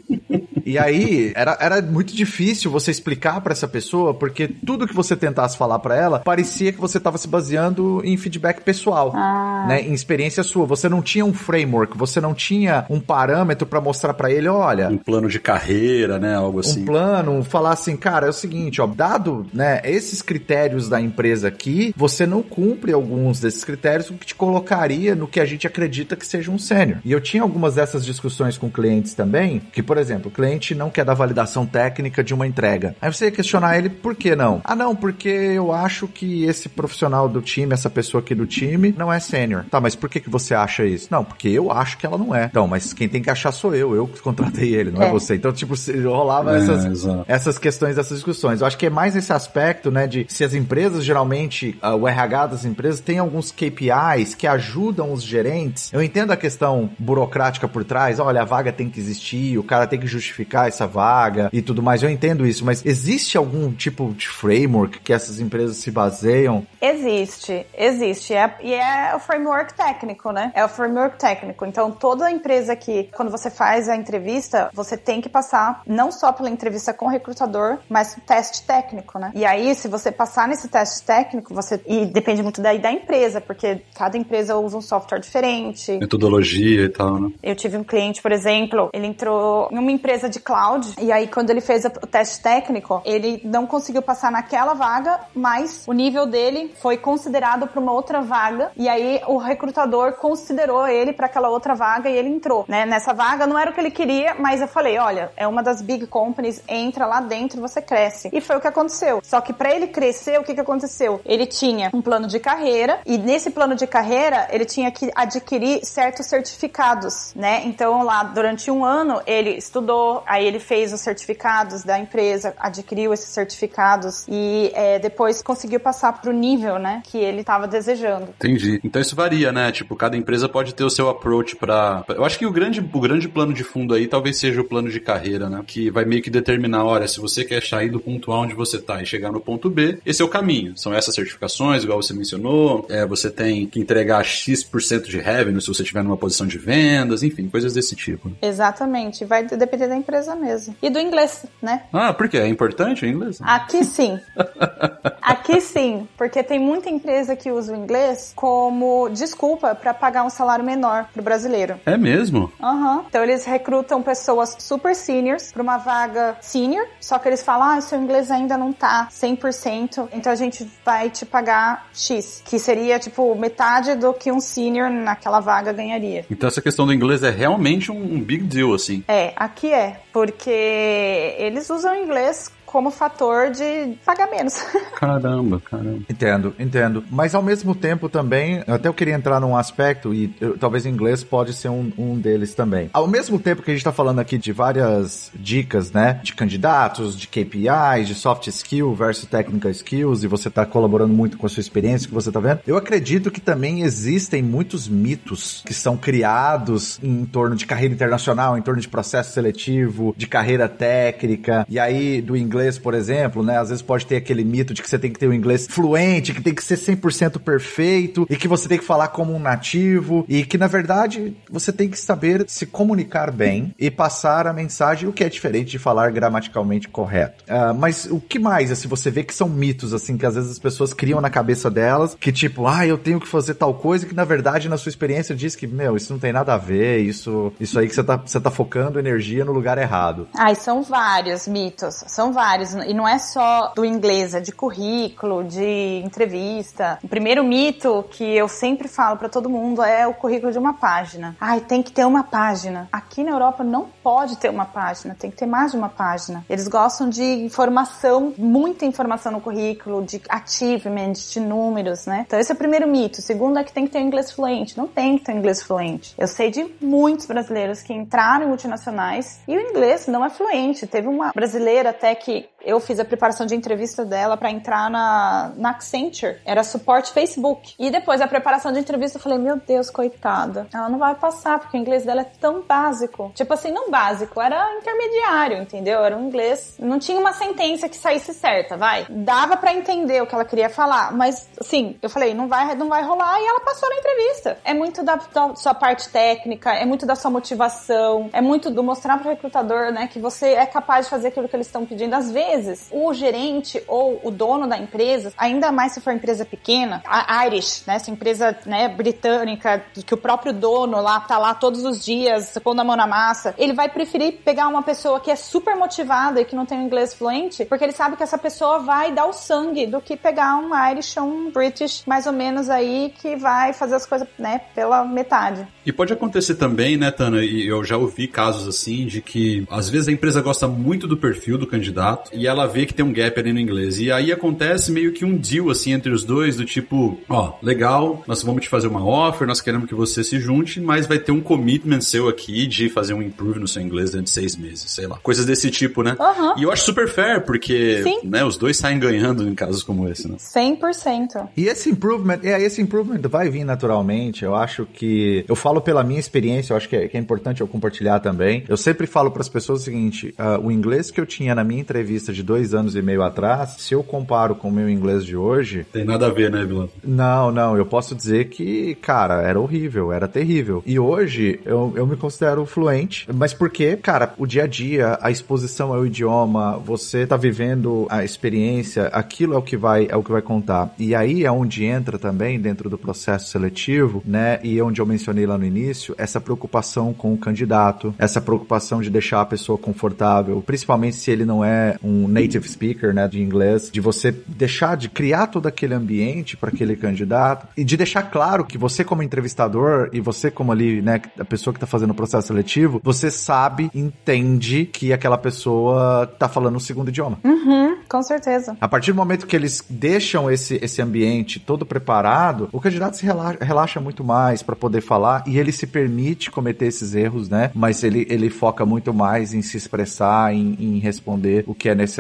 [SPEAKER 3] E aí, era, era muito difícil você explicar para essa pessoa, porque tudo que você tentasse falar para ela, parecia que você estava se baseando em feedback pessoal,
[SPEAKER 2] Ah.
[SPEAKER 3] né? Em experiência sua. Você não tinha um framework, você não tinha um parâmetro para mostrar para ele, olha,
[SPEAKER 1] Um plano de carreira, né? Algo assim.
[SPEAKER 3] um plano, falar assim, cara, é o seguinte, ó, dado, né, esses critérios da empresa aqui, você não cumpre alguns desses critérios, o que te colocaria no que a gente acredita que seja um sênior. E eu tinha algumas dessas discussões com clientes também, que, por exemplo, o cliente não quer dar validação técnica de uma entrega. Aí você ia questionar ele, por que não? Ah, não, porque eu acho que esse profissional do time, essa pessoa aqui do time, não é sênior. Tá, mas por que, que você acha isso? Não, porque eu acho que ela não é. Então, mas quem tem que achar sou eu, eu que contratei ele, não é,
[SPEAKER 2] É.
[SPEAKER 3] você. Então, tipo, se- rolava
[SPEAKER 1] É,
[SPEAKER 3] essas, essas questões, essas discussões. Eu acho que é mais esse aspecto, né, de se as empresas geralmente, ah, o RH das empresas tem alguns KPIs que ajudam os gerentes. Eu entendo a questão burocrática por trás, olha, a vaga tem que existir, o cara tem que justificar essa vaga e tudo mais. Eu entendo isso, mas existe algum tipo de framework que essas empresas se baseiam?
[SPEAKER 2] Existe, existe. É- e é o framework técnico, né? É o framework técnico. Então, toda empresa que, quando você faz a entrevista, você tem que passar não só pela entrevista com o recrutador, mas um teste técnico, né? E aí, se você passar nesse teste técnico, você. E depende muito daí da empresa, porque cada empresa usa um software diferente.
[SPEAKER 1] Metodologia e tal, né?
[SPEAKER 2] Eu tive um cliente, por exemplo, ele entrou em uma empresa de cloud. E aí, quando ele fez o teste técnico, ele não conseguiu passar naquela vaga, mas o nível dele foi considerado para uma outra vaga. E aí, o recrutador considerou ele para aquela outra vaga e ele entrou. Né? Nessa vaga não era o que ele queria, mas eu falei: olha, é uma das big companies, entra lá dentro você cresce. E foi o que aconteceu. Só que para ele crescer, o que, que aconteceu? Ele tinha um plano de carreira e nesse plano de carreira ele tinha que adquirir certos certificados, né? Então lá durante um ano ele estudou, aí ele fez os certificados da empresa, adquiriu esses certificados e é, depois conseguiu passar pro nível, né, que ele estava desejando.
[SPEAKER 1] Entendi. Então isso varia, né? Tipo, cada empresa pode ter o seu approach para. Eu acho que o grande, o grande plano de fundo aí talvez seja o plano de carreira, né? Que vai meio que determinar, olha, se você quer sair do ponto A onde você tá e chegar no ponto B, esse é o caminho. São essas certificações, igual você mencionou. É, você tem que entregar X% de revenue se você estiver numa posição de vendas, enfim, coisas desse tipo.
[SPEAKER 2] Exatamente. Vai depender da empresa mesmo. E do inglês, né?
[SPEAKER 1] Ah, por quê? É importante o inglês?
[SPEAKER 2] Aqui sim. <laughs> Aqui sim, porque tem muita empresa que usa o inglês como desculpa para pagar um salário menor pro brasileiro.
[SPEAKER 1] É mesmo?
[SPEAKER 2] Aham. Uhum. Então eles recrutam pessoas super seniors para uma vaga senior, só que eles falam: "Ah, seu inglês ainda não tá 100%, então a gente vai te pagar X", que seria tipo metade do que um senior naquela vaga ganharia.
[SPEAKER 1] Então essa questão do inglês é realmente um big deal assim.
[SPEAKER 2] É, aqui é, porque eles usam inglês como fator de pagar menos. <laughs>
[SPEAKER 1] Caramba, caramba.
[SPEAKER 3] Entendo, entendo. Mas ao mesmo tempo também, até eu queria entrar num aspecto, e eu, talvez inglês pode ser um, um deles também. Ao mesmo tempo que a gente tá falando aqui de várias dicas, né? De candidatos, de KPIs, de soft skill versus technical skills, e você tá colaborando muito com a sua experiência que você tá vendo, eu acredito que também existem muitos mitos que são criados em torno de carreira internacional, em torno de processo seletivo, de carreira técnica, e aí do inglês inglês, por exemplo, né? Às vezes pode ter aquele mito de que você tem que ter o um inglês fluente, que tem que ser 100% perfeito e que você tem que falar como um nativo e que na verdade você tem que saber se comunicar bem e passar a mensagem, o que é diferente de falar gramaticalmente correto. Uh, mas o que mais, assim, você vê que são mitos, assim, que às vezes as pessoas criam na cabeça delas, que tipo, ah, eu tenho que fazer tal coisa, que na verdade na sua experiência diz que, meu, isso não tem nada a ver, isso, isso aí que você tá, você tá focando energia no lugar errado.
[SPEAKER 2] Ai, são vários mitos, são vários e não é só do inglês, é de currículo, de entrevista. O primeiro mito que eu sempre falo para todo mundo é o currículo de uma página. Ai, tem que ter uma página. Aqui na Europa não pode ter uma página, tem que ter mais de uma página. Eles gostam de informação, muita informação no currículo, de achievement, de números, né? Então esse é o primeiro mito. O segundo é que tem que ter inglês fluente. Não tem que ter inglês fluente. Eu sei de muitos brasileiros que entraram em multinacionais e o inglês não é fluente. Teve uma brasileira até que right? Eu fiz a preparação de entrevista dela para entrar na, na Accenture. Era suporte Facebook. E depois a preparação de entrevista eu falei, meu Deus, coitada. Ela não vai passar, porque o inglês dela é tão básico. Tipo assim, não básico, era intermediário, entendeu? Era um inglês. Não tinha uma sentença que saísse certa, vai. Dava para entender o que ela queria falar, mas assim, eu falei, não vai, não vai rolar e ela passou na entrevista. É muito da, da sua parte técnica, é muito da sua motivação, é muito do mostrar pro recrutador, né, que você é capaz de fazer aquilo que eles estão pedindo. Às vezes, o gerente ou o dono da empresa, ainda mais se for empresa pequena, a Irish, né, essa empresa né, britânica, que o próprio dono lá tá lá todos os dias, pondo a mão na massa, ele vai preferir pegar uma pessoa que é super motivada e que não tem um inglês fluente, porque ele sabe que essa pessoa vai dar o sangue do que pegar um Irish ou um British, mais ou menos aí, que vai fazer as coisas, né, pela metade.
[SPEAKER 1] E pode acontecer também, né, Tana, e eu já ouvi casos assim, de que às vezes a empresa gosta muito do perfil do candidato, e ela vê que tem um gap ali no inglês. E aí acontece meio que um deal assim entre os dois, do tipo, ó, legal, nós vamos te fazer uma offer, nós queremos que você se junte, mas vai ter um commitment seu aqui de fazer um improve no seu inglês dentro de seis meses, sei lá. Coisas desse tipo, né?
[SPEAKER 2] Uhum.
[SPEAKER 1] E eu acho super fair, porque né, os dois saem ganhando em casos como esse, né?
[SPEAKER 2] 100%.
[SPEAKER 3] E esse improvement, é, esse improvement vai vir naturalmente. Eu acho que. Eu falo pela minha experiência, eu acho que é, que é importante eu compartilhar também. Eu sempre falo para as pessoas o seguinte: uh, o inglês que eu tinha na minha entrevista entrevista de dois anos e meio atrás, se eu comparo com o meu inglês de hoje.
[SPEAKER 1] Tem nada a ver, né, Vilão?
[SPEAKER 3] Não, não, eu posso dizer que, cara, era horrível, era terrível. E hoje eu, eu me considero fluente, mas porque, cara, o dia a dia, a exposição ao idioma, você tá vivendo a experiência, aquilo é o que vai, é o que vai contar. E aí é onde entra também, dentro do processo seletivo, né, e onde eu mencionei lá no início, essa preocupação com o candidato, essa preocupação de deixar a pessoa confortável, principalmente se ele não é um native speaker, né, de inglês, de você deixar de criar todo aquele ambiente para aquele candidato e de deixar claro que você como entrevistador e você como ali, né, a pessoa que tá fazendo o processo seletivo, você sabe, entende que aquela pessoa tá falando um segundo idioma.
[SPEAKER 2] Uhum, com certeza.
[SPEAKER 3] A partir do momento que eles deixam esse, esse ambiente todo preparado, o candidato se relaxa, relaxa muito mais para poder falar e ele se permite cometer esses erros, né? Mas ele, ele foca muito mais em se expressar, em, em responder o que é necessário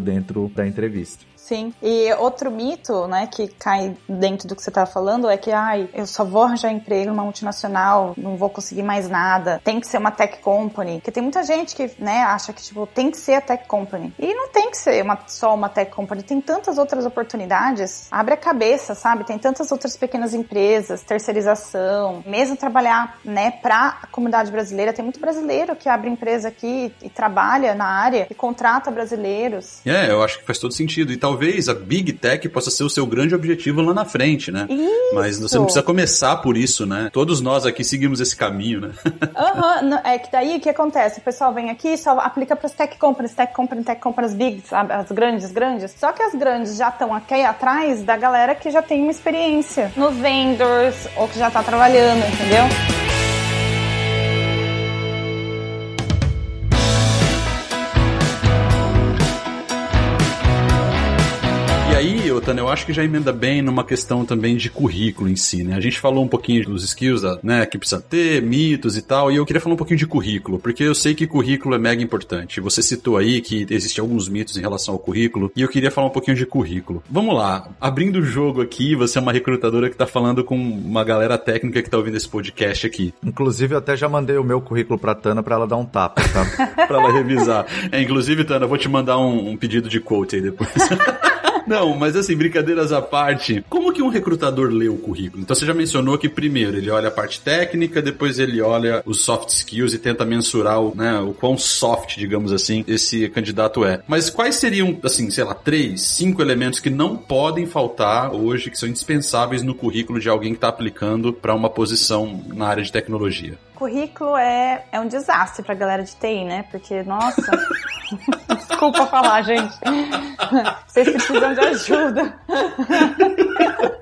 [SPEAKER 3] dentro da entrevista.
[SPEAKER 2] Sim. E outro mito, né, que cai dentro do que você estava falando é que, ai, eu só vou arranjar emprego numa multinacional, não vou conseguir mais nada, tem que ser uma tech company. Porque tem muita gente que, né, acha que, tipo, tem que ser a tech company. E não tem que ser uma, só uma tech company, tem tantas outras oportunidades. Abre a cabeça, sabe? Tem tantas outras pequenas empresas, terceirização, mesmo trabalhar, né, pra comunidade brasileira. Tem muito brasileiro que abre empresa aqui e trabalha na área e contrata brasileiros.
[SPEAKER 1] É, eu acho que faz todo sentido. E talvez talvez a Big Tech possa ser o seu grande objetivo lá na frente, né?
[SPEAKER 2] Isso.
[SPEAKER 1] Mas você não precisa começar por isso, né? Todos nós aqui seguimos esse caminho, né? <laughs>
[SPEAKER 2] Aham, uhum. é que daí o que acontece? O pessoal vem aqui só aplica para as tech companies, tech companies, tech companies big, sabe? as grandes, grandes. Só que as grandes já estão aqui atrás da galera que já tem uma experiência nos vendors ou que já está trabalhando, entendeu?
[SPEAKER 1] Aí, Otana, eu acho que já emenda bem numa questão também de currículo em si, né? A gente falou um pouquinho dos skills, né, que precisa ter, mitos e tal, e eu queria falar um pouquinho de currículo, porque eu sei que currículo é mega importante. Você citou aí que existem alguns mitos em relação ao currículo, e eu queria falar um pouquinho de currículo. Vamos lá, abrindo o jogo aqui, você é uma recrutadora que tá falando com uma galera técnica que tá ouvindo esse podcast aqui.
[SPEAKER 3] Inclusive, eu até já mandei o meu currículo pra Tana pra ela dar um tapa, tá? <laughs>
[SPEAKER 1] pra ela revisar. É, inclusive, Tana, eu vou te mandar um, um pedido de quote aí depois. <laughs> Não, mas assim, brincadeiras à parte, como que um recrutador lê o currículo? Então você já mencionou que primeiro ele olha a parte técnica, depois ele olha os soft skills e tenta mensurar o, né, o quão soft, digamos assim, esse candidato é. Mas quais seriam, assim, sei lá, três, cinco elementos que não podem faltar hoje, que são indispensáveis no currículo de alguém que está aplicando para uma posição na área de tecnologia?
[SPEAKER 2] currículo é, é um desastre pra galera de TI, né? Porque, nossa. <laughs> Desculpa falar, gente. Vocês precisam de ajuda. <laughs>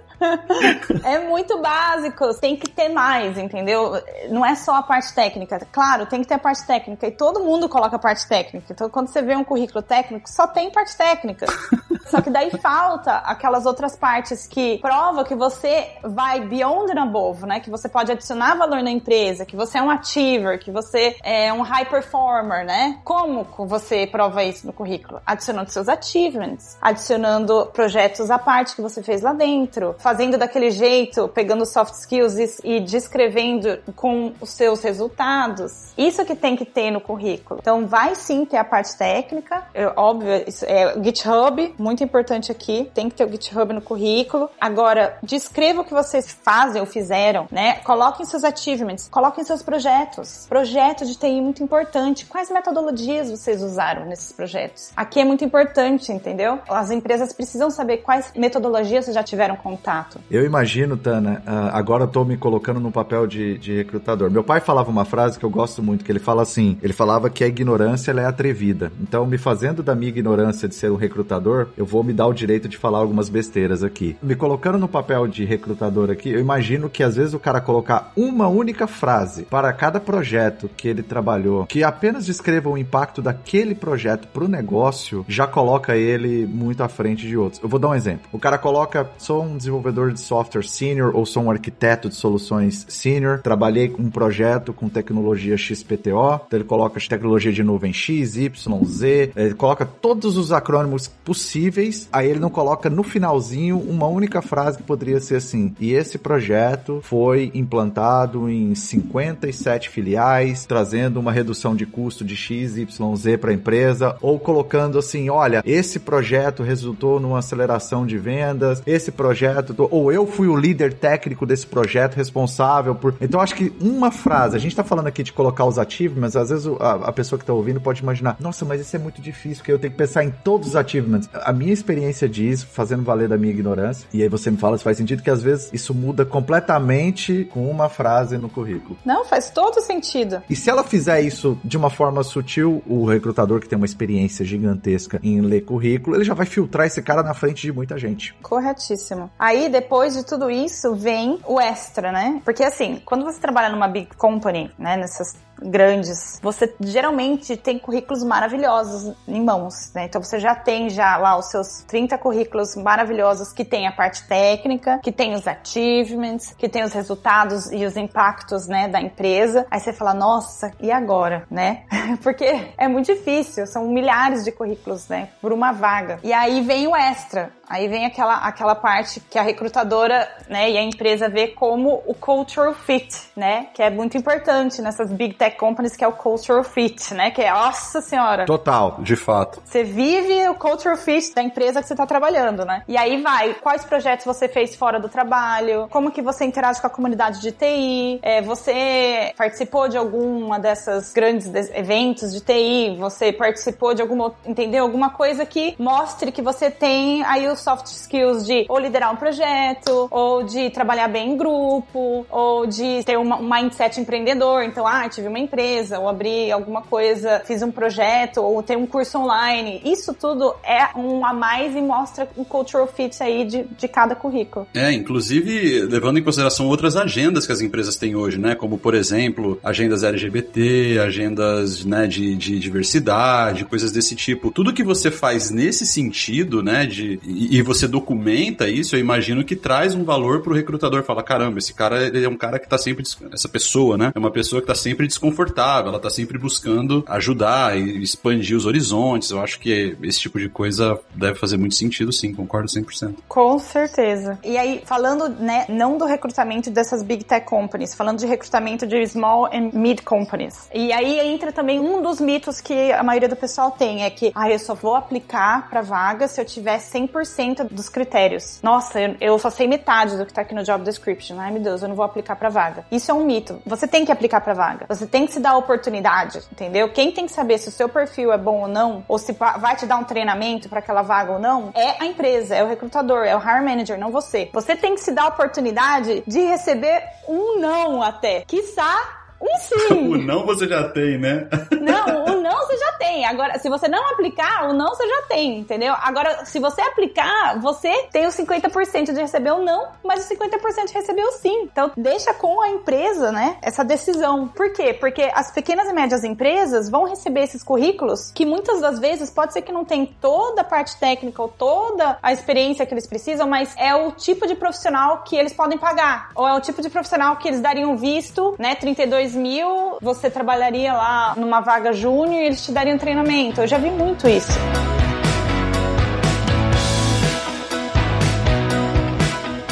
[SPEAKER 2] é muito básico, tem que ter mais, entendeu? Não é só a parte técnica. Claro, tem que ter a parte técnica e todo mundo coloca a parte técnica. Então, quando você vê um currículo técnico, só tem parte técnica. <laughs> Só que daí falta aquelas outras partes que prova que você vai beyond and above, né? Que você pode adicionar valor na empresa, que você é um achiever, que você é um high performer, né? Como você prova isso no currículo? Adicionando seus achievements, adicionando projetos à parte que você fez lá dentro, fazendo daquele jeito, pegando soft skills e, e descrevendo com os seus resultados. Isso que tem que ter no currículo. Então, vai sim ter a parte técnica, é, óbvio, isso é GitHub, muito importante aqui, tem que ter o GitHub no currículo. Agora, descreva o que vocês fazem ou fizeram, né? Coloquem seus achievements, coloquem seus projetos. Projeto de TI muito importante. Quais metodologias vocês usaram nesses projetos? Aqui é muito importante, entendeu? As empresas precisam saber quais metodologias vocês já tiveram contato
[SPEAKER 3] eu imagino, Tana, ah, agora eu tô me colocando no papel de, de recrutador. Meu pai falava uma frase que eu gosto muito, que ele fala assim, ele falava que a ignorância é atrevida. Então, me fazendo da minha ignorância de ser um recrutador, eu vou me dar o direito de falar algumas besteiras aqui. Me colocando no papel de recrutador aqui, eu imagino que às vezes o cara colocar uma única frase para cada projeto que ele trabalhou, que apenas descreva o impacto daquele projeto pro negócio, já coloca ele muito à frente de outros. Eu vou dar um exemplo. O cara coloca, sou um desenvolvedor desenvolvedor de software senior ou sou um arquiteto de soluções senior. Trabalhei com um projeto com tecnologia XPTO. Então ele coloca tecnologia de nuvem X, Y, Z. Ele coloca todos os acrônimos possíveis. Aí ele não coloca no finalzinho uma única frase que poderia ser assim. E esse projeto foi implantado em 57 filiais, trazendo uma redução de custo de X, Y, Z para a empresa. Ou colocando assim, olha, esse projeto resultou numa aceleração de vendas. Esse projeto, ou eu fui o líder técnico desse projeto responsável por. Então acho que uma frase, a gente tá falando aqui de colocar os achievements, às vezes a, a pessoa que tá ouvindo pode imaginar, nossa, mas isso é muito difícil, porque eu tenho que pensar em todos os achievements. A minha experiência diz, fazendo valer da minha ignorância, e aí você me fala se faz sentido, que às vezes isso muda completamente com uma frase no currículo.
[SPEAKER 2] Não, faz todo sentido.
[SPEAKER 3] E se ela fizer isso de uma forma sutil, o recrutador que tem uma experiência gigantesca em ler currículo, ele já vai filtrar esse cara na frente de muita gente.
[SPEAKER 2] Corretíssimo. Aí, depois de tudo isso, vem o extra, né? Porque assim, quando você trabalha numa big company, né, nessas grandes, você geralmente tem currículos maravilhosos em mãos, né? Então você já tem já lá os seus 30 currículos maravilhosos que tem a parte técnica, que tem os achievements, que tem os resultados e os impactos, né, da empresa. Aí você fala, nossa, e agora, né? <laughs> Porque é muito difícil, são milhares de currículos, né, por uma vaga. E aí vem o extra, Aí vem aquela, aquela parte que a recrutadora, né, e a empresa vê como o cultural fit, né, que é muito importante nessas big tech companies, que é o cultural fit, né, que é, nossa senhora.
[SPEAKER 3] Total.
[SPEAKER 1] De fato.
[SPEAKER 2] Você vive o cultural fit da empresa que você está trabalhando, né? E aí vai, quais projetos você fez fora do trabalho, como que você interage com a comunidade de TI, é, você participou de alguma dessas grandes eventos de TI, você participou de alguma, entendeu? Alguma coisa que mostre que você tem aí os soft skills de ou liderar um projeto, ou de trabalhar bem em grupo, ou de ter uma, um mindset empreendedor. Então, ah, tive uma empresa, ou abri alguma coisa, fiz um projeto, ou ter um curso online. Isso tudo é um a mais e mostra o cultural fit aí de, de cada currículo.
[SPEAKER 1] É, inclusive levando em consideração outras agendas que as empresas têm hoje, né? Como, por exemplo, agendas LGBT, agendas né, de, de diversidade, coisas desse tipo. Tudo que você faz nesse sentido, né, de, e, você documenta isso, eu imagino que traz um valor pro recrutador. Fala, caramba, esse cara é um cara que tá sempre. Essa pessoa, né? É uma pessoa que tá sempre desconfortável, ela tá sempre buscando ajudar e expandir os horizontes. Eu acho que esse tipo de coisa deve fazer muito sentido, sim, concordo 100%.
[SPEAKER 2] Com certeza. E aí, falando, né, não do recrutamento dessas big tech companies, falando de recrutamento de small and mid companies. E aí entra também um dos mitos que a maioria do pessoal tem, é que, ah, eu só vou aplicar pra vaga se eu tiver 100% 100% dos critérios. Nossa, eu, só sei metade do que tá aqui no job description. Ai, meu Deus, eu não vou aplicar pra vaga. Isso é um mito. Você tem que aplicar pra vaga. Você tem que se dar a oportunidade, entendeu? Quem tem que saber se o seu perfil é bom ou não, ou se vai te dar um treinamento para aquela vaga ou não, é a empresa, é o recrutador, é o hire manager, não você. Você tem que se dar a oportunidade de receber um não até. Quiçá um sim. <laughs>
[SPEAKER 1] o não você já tem, né?
[SPEAKER 2] Não, o não você já tem. Agora, se você não aplicar, o não você já tem, entendeu? Agora, se você aplicar, você tem o 50% de receber o não, mas o 50% de receber o sim. Então, deixa com a empresa, né, essa decisão. Por quê? Porque as pequenas e médias empresas vão receber esses currículos que muitas das vezes pode ser que não tem toda a parte técnica ou toda a experiência que eles precisam, mas é o tipo de profissional que eles podem pagar. Ou é o tipo de profissional que eles dariam visto, né, 32 mil, você trabalharia lá numa vaga júnior eles te dariam treinamento. Eu já vi muito isso.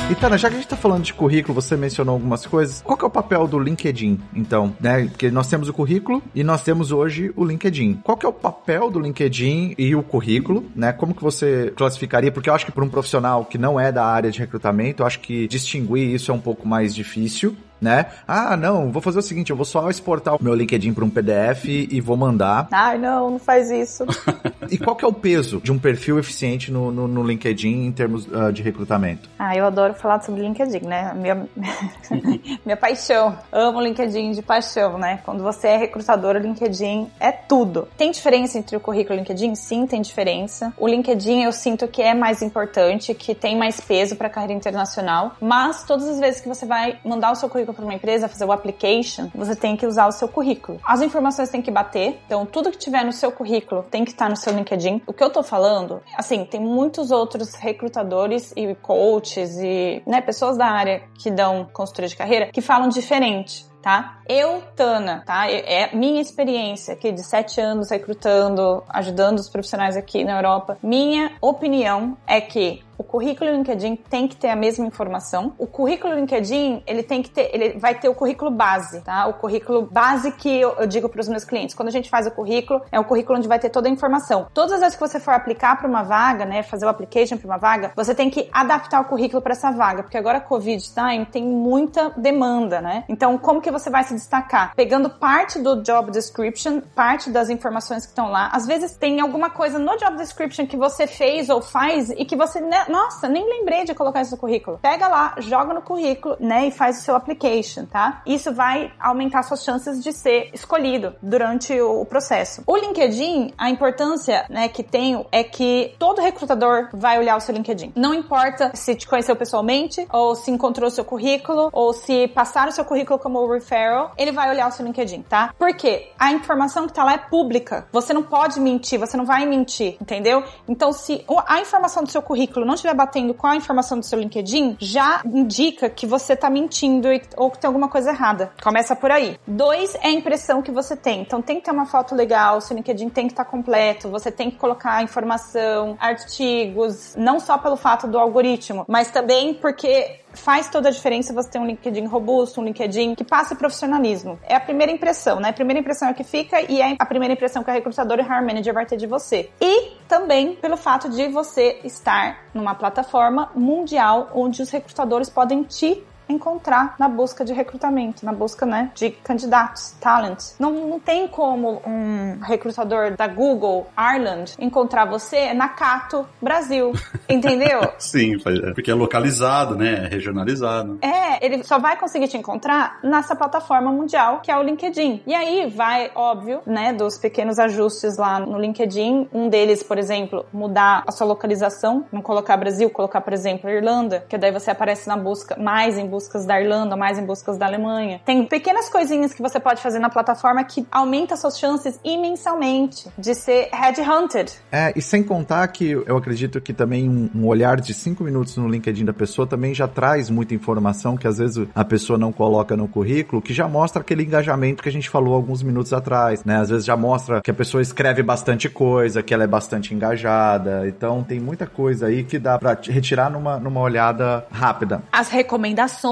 [SPEAKER 3] E Tana, já que a gente tá falando de currículo, você mencionou algumas coisas. Qual que é o papel do LinkedIn, então? Né? Porque nós temos o currículo e nós temos hoje o LinkedIn. Qual que é o papel do LinkedIn e o currículo, né? Como que você classificaria? Porque eu acho que para um profissional que não é da área de recrutamento, eu acho que distinguir isso é um pouco mais difícil né? Ah, não, vou fazer o seguinte, eu vou só exportar o meu LinkedIn para um PDF e vou mandar.
[SPEAKER 2] Ai, não, não faz isso. <laughs>
[SPEAKER 3] e qual que é o peso de um perfil eficiente no, no, no LinkedIn em termos uh, de recrutamento?
[SPEAKER 2] Ah, eu adoro falar sobre LinkedIn, né? Minha, <laughs> minha paixão. Amo LinkedIn de paixão, né? Quando você é recrutador, o LinkedIn é tudo. Tem diferença entre o currículo e o LinkedIn? Sim, tem diferença. O LinkedIn eu sinto que é mais importante, que tem mais peso para a carreira internacional, mas todas as vezes que você vai mandar o seu currículo currículo para uma empresa, fazer o application, você tem que usar o seu currículo. As informações têm que bater, então tudo que tiver no seu currículo tem que estar no seu LinkedIn. O que eu tô falando, assim, tem muitos outros recrutadores e coaches e, né, pessoas da área que dão consultoria de carreira que falam diferente tá? Eu, Tana, tá? É minha experiência aqui de sete anos recrutando, ajudando os profissionais aqui na Europa. Minha opinião é que o currículo LinkedIn tem que ter a mesma informação. O currículo LinkedIn, ele tem que ter, ele vai ter o currículo base, tá? O currículo base que eu, eu digo para os meus clientes. Quando a gente faz o currículo, é o currículo onde vai ter toda a informação. Todas as vezes que você for aplicar para uma vaga, né, fazer o application para uma vaga, você tem que adaptar o currículo para essa vaga, porque agora Covid time tem muita demanda, né? Então, como que você vai se destacar? Pegando parte do job description, parte das informações que estão lá. Às vezes tem alguma coisa no job description que você fez ou faz e que você né, nossa, nem lembrei de colocar isso no currículo. Pega lá, joga no currículo, né, e faz o seu application, tá? Isso vai aumentar suas chances de ser escolhido durante o, processo. O LinkedIn, a importância, né, que tem é que todo recrutador vai olhar o seu LinkedIn. Não importa se te conheceu pessoalmente, ou se encontrou o seu currículo, ou se passaram o seu currículo como referral, ele vai olhar o seu LinkedIn, tá? Porque a informação que tá lá é pública. Você não pode mentir, você não vai mentir, entendeu? Então, se a informação do seu currículo não estiver batendo com a informação do seu LinkedIn, já indica que você está mentindo ou que tem alguma coisa errada. Começa por aí. Dois é a impressão que você tem. Então tem que ter uma foto legal, seu LinkedIn tem que estar tá completo, você tem que colocar informação, artigos, não só pelo fato do algoritmo, mas também porque faz toda a diferença você ter um LinkedIn robusto, um LinkedIn que passe profissionalismo. É a primeira impressão, né? A primeira impressão é que fica e é a primeira impressão que a recrutadora e o Hire Manager vai ter de você. E também pelo fato de você estar numa plataforma mundial onde os recrutadores podem te encontrar na busca de recrutamento, na busca né, de candidatos, talent. Não, não tem como um recrutador da Google Ireland encontrar você na Cato Brasil, <laughs> entendeu?
[SPEAKER 1] Sim, é, porque é localizado, né? É regionalizado.
[SPEAKER 2] É, ele só vai conseguir te encontrar nessa plataforma mundial que é o LinkedIn. E aí vai, óbvio, né, dos pequenos ajustes lá no LinkedIn. Um deles, por exemplo, mudar a sua localização, não colocar Brasil, colocar, por exemplo, Irlanda, que daí você aparece na busca mais em buscas da Irlanda, mais em buscas da Alemanha. Tem pequenas coisinhas que você pode fazer na plataforma que aumenta suas chances imensamente de ser headhunted.
[SPEAKER 3] É, e sem contar que eu acredito que também um, um olhar de cinco minutos no LinkedIn da pessoa também já traz muita informação que às vezes a pessoa não coloca no currículo, que já mostra aquele engajamento que a gente falou alguns minutos atrás, né? Às vezes já mostra que a pessoa escreve bastante coisa, que ela é bastante engajada. Então tem muita coisa aí que dá para retirar numa, numa olhada rápida.
[SPEAKER 2] As recomendações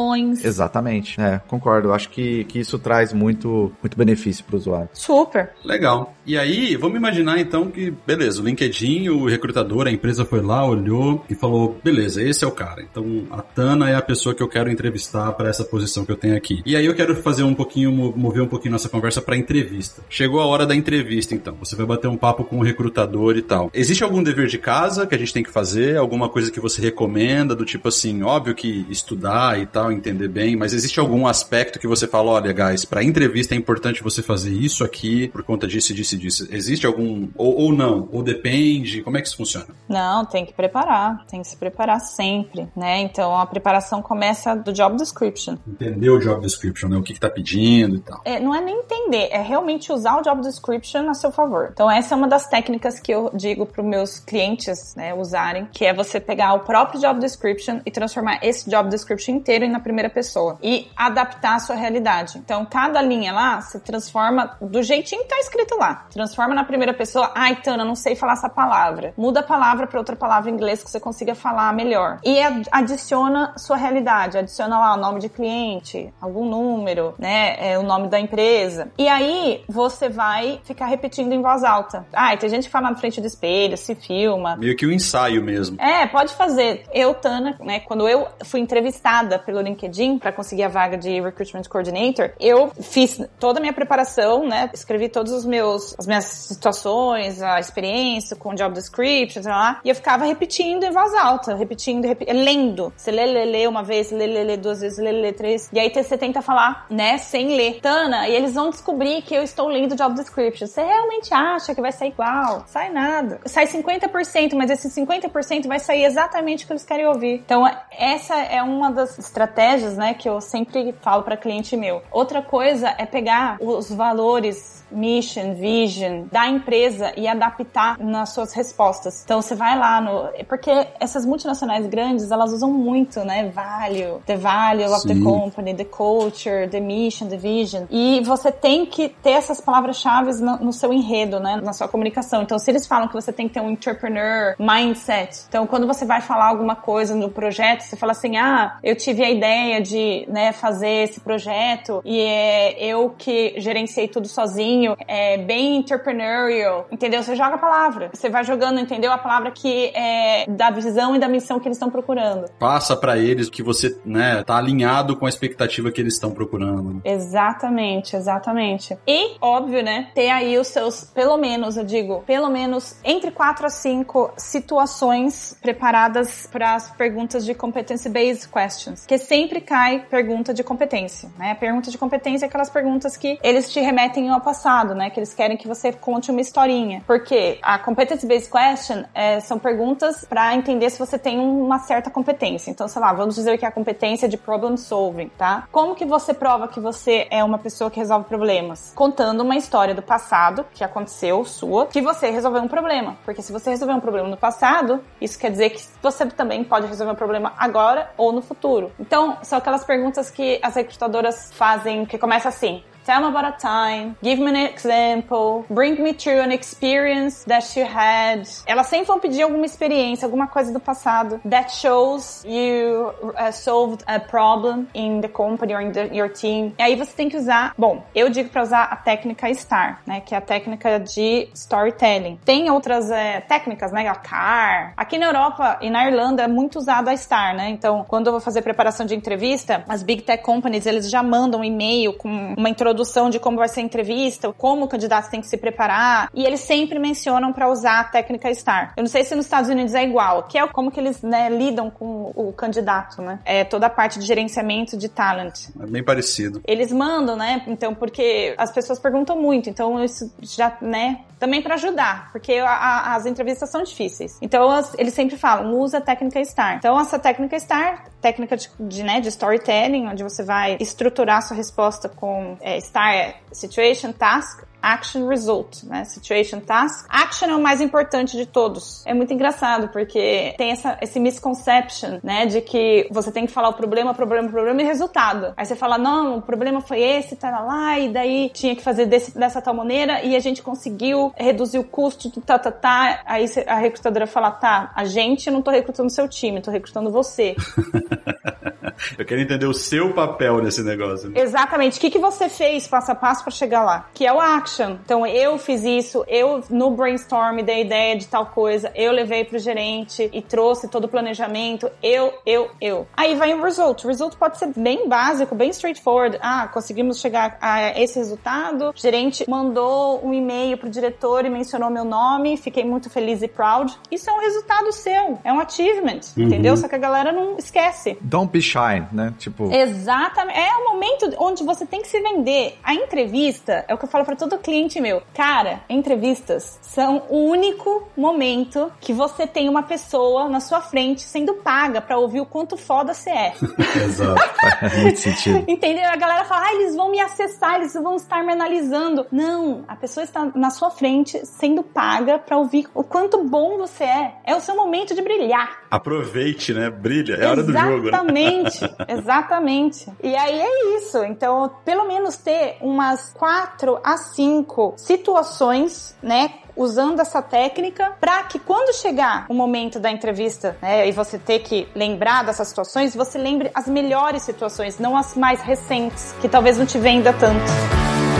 [SPEAKER 3] Exatamente. É, concordo. Eu acho que, que isso traz muito, muito benefício para o usuário.
[SPEAKER 2] Super.
[SPEAKER 1] Legal. E aí, vamos imaginar então que, beleza, o LinkedIn, o recrutador, a empresa foi lá, olhou e falou: beleza, esse é o cara. Então a Tana é a pessoa que eu quero entrevistar para essa posição que eu tenho aqui. E aí eu quero fazer um pouquinho, mover um pouquinho nossa conversa para entrevista. Chegou a hora da entrevista, então. Você vai bater um papo com o recrutador e tal. Existe algum dever de casa que a gente tem que fazer? Alguma coisa que você recomenda, do tipo assim, óbvio que estudar e tal tal, entender bem, mas existe algum aspecto que você fala, olha, guys, para entrevista é importante você fazer isso aqui por conta disso, disso disso. Existe algum ou, ou não, ou depende, como é que isso funciona?
[SPEAKER 2] Não, tem que preparar, tem que se preparar sempre, né? Então a preparação começa do job description.
[SPEAKER 1] Entender o job description, né? O que, que tá pedindo e tal.
[SPEAKER 2] É, não é nem entender, é realmente usar o job description a seu favor. Então essa é uma das técnicas que eu digo para os meus clientes, né, usarem, que é você pegar o próprio job description e transformar esse job description inteiro em na primeira pessoa e adaptar a sua realidade. Então, cada linha lá se transforma do jeitinho que tá escrito lá. Transforma na primeira pessoa. Ai, Tana, não sei falar essa palavra. Muda a palavra para outra palavra em inglês que você consiga falar melhor. E adiciona sua realidade. Adiciona lá o nome de cliente, algum número, né? É, o nome da empresa. E aí você vai ficar repetindo em voz alta. Ai, tem gente que fala na frente do espelho, se filma.
[SPEAKER 1] Meio que um ensaio mesmo.
[SPEAKER 2] É, pode fazer. Eu, Tana, né? Quando eu fui entrevistada pelo LinkedIn para conseguir a vaga de Recruitment Coordinator, eu fiz toda a minha preparação, né? Escrevi todos os meus, as minhas situações, a experiência com job description, sei lá, e eu ficava repetindo em voz alta, repetindo, rep... lendo. Você lê, lê, lê uma vez, lê, lê, lê duas vezes, lê, lê, três. E aí você tenta falar, né, sem ler. Tana, e eles vão descobrir que eu estou lendo job description. Você realmente acha que vai sair igual? Sai nada. Sai 50%, mas esse 50% vai sair exatamente o que eles querem ouvir. Então, essa é uma das estratégias estratégias, né, que eu sempre falo para cliente meu. Outra coisa é pegar os valores mission, vision da empresa e adaptar nas suas respostas. Então você vai lá no. Porque essas multinacionais grandes, elas usam muito, né? Value, the value of the company, the culture, the mission, the vision. E você tem que ter essas palavras-chave no, no, seu enredo, né? Na sua comunicação. Então, se eles falam que você tem que ter um entrepreneur mindset, então quando você vai falar alguma coisa no projeto, você fala assim: ah, eu tive a ideia de né, fazer esse projeto e é eu que gerenciei tudo sozinho, é bem entrepreneurial, entendeu? Você joga a palavra. Você vai jogando, entendeu? A palavra que é da visão e da missão que eles estão procurando.
[SPEAKER 1] Passa para eles que você, né, tá alinhado com a expectativa que eles estão procurando.
[SPEAKER 2] Exatamente, exatamente. E, óbvio, né, ter aí os seus, pelo menos, eu digo, pelo menos entre quatro a cinco situações preparadas para as perguntas de competency-based questions, que sempre cai pergunta de competência, né? Pergunta de competência é aquelas perguntas que eles te remetem ao passado, né? Que eles querem que você conte uma historinha. Porque a competency-based question é, são perguntas para entender se você tem uma certa competência. Então, sei lá, vamos dizer que é a competência de problem solving, tá? Como que você prova que você é uma pessoa que resolve problemas? Contando uma história do passado que aconteceu, sua, que você resolveu um problema. Porque se você resolveu um problema no passado, isso quer dizer que você também pode resolver um problema agora ou no futuro. Então, são aquelas perguntas que as recrutadoras fazem que começa assim: Tell me about a time. Give me an example. Bring me through an experience that you had. Elas sempre vão pedir alguma experiência, alguma coisa do passado that shows you uh, solved a problem in the company or in the, your team. E aí você tem que usar, bom, eu digo para usar a técnica STAR, né, que é a técnica de storytelling. Tem outras é, técnicas, né, a CAR. Aqui na Europa e na Irlanda é muito usada a STAR, né? Então, quando eu vou fazer preparação de entrevista, as big tech companies, eles já mandam um e-mail com uma introdução introdução de como vai ser a entrevista, como o candidato tem que se preparar, e eles sempre mencionam para usar a técnica STAR. Eu não sei se nos Estados Unidos é igual, que é como que eles né, lidam com o candidato, né? É toda a parte de gerenciamento de talent.
[SPEAKER 1] É bem parecido.
[SPEAKER 2] Eles mandam, né? Então, porque as pessoas perguntam muito, então isso já, né? Também para ajudar, porque a, a, as entrevistas são difíceis. Então, as, eles sempre falam, usa a técnica STAR. Então, essa técnica STAR, técnica de, de, né, de storytelling, onde você vai estruturar sua resposta com é, STAR, Situation, Task, Action Result, né? Situation Task. Action é o mais importante de todos. É muito engraçado porque tem essa, esse misconception, né? De que você tem que falar o problema, problema, problema e resultado. Aí você fala, não, o problema foi esse, tá lá, e daí tinha que fazer desse, dessa tal maneira e a gente conseguiu reduzir o custo, tá, tá, tá. Aí a recrutadora fala, tá, a gente não tô recrutando seu time, tô recrutando você. <laughs>
[SPEAKER 1] Eu quero entender o seu papel nesse negócio.
[SPEAKER 2] Exatamente. O que, que você fez passo a passo para chegar lá? Que é o action. Então, eu fiz isso, eu no brainstorm dei ideia de tal coisa, eu levei pro gerente e trouxe todo o planejamento, eu, eu, eu. Aí vai o result. O result pode ser bem básico, bem straightforward. Ah, conseguimos chegar a esse resultado. O gerente mandou um e-mail pro diretor e mencionou meu nome, fiquei muito feliz e proud. Isso é um resultado seu, é um achievement, uhum. entendeu? Só que a galera não esquece.
[SPEAKER 3] Don't be shy né?
[SPEAKER 2] Tipo. Exatamente. É o momento onde você tem que se vender. A entrevista é o que eu falo para todo cliente meu. Cara, entrevistas são o único momento que você tem uma pessoa na sua frente sendo paga para ouvir o quanto foda você é. <laughs>
[SPEAKER 3] Exato. Muito sentido.
[SPEAKER 2] Entendeu? A galera fala, ah, eles vão me acessar, eles vão estar me analisando. Não, a pessoa está na sua frente sendo paga para ouvir o quanto bom você é. É o seu momento de brilhar.
[SPEAKER 1] Aproveite, né? Brilha. É hora do jogo,
[SPEAKER 2] né? Exatamente. <laughs> exatamente. E aí é isso. Então, pelo menos ter umas quatro a cinco situações, né, usando essa técnica para que quando chegar o momento da entrevista, né, e você ter que lembrar dessas situações, você lembre as melhores situações, não as mais recentes, que talvez não te venda tanto.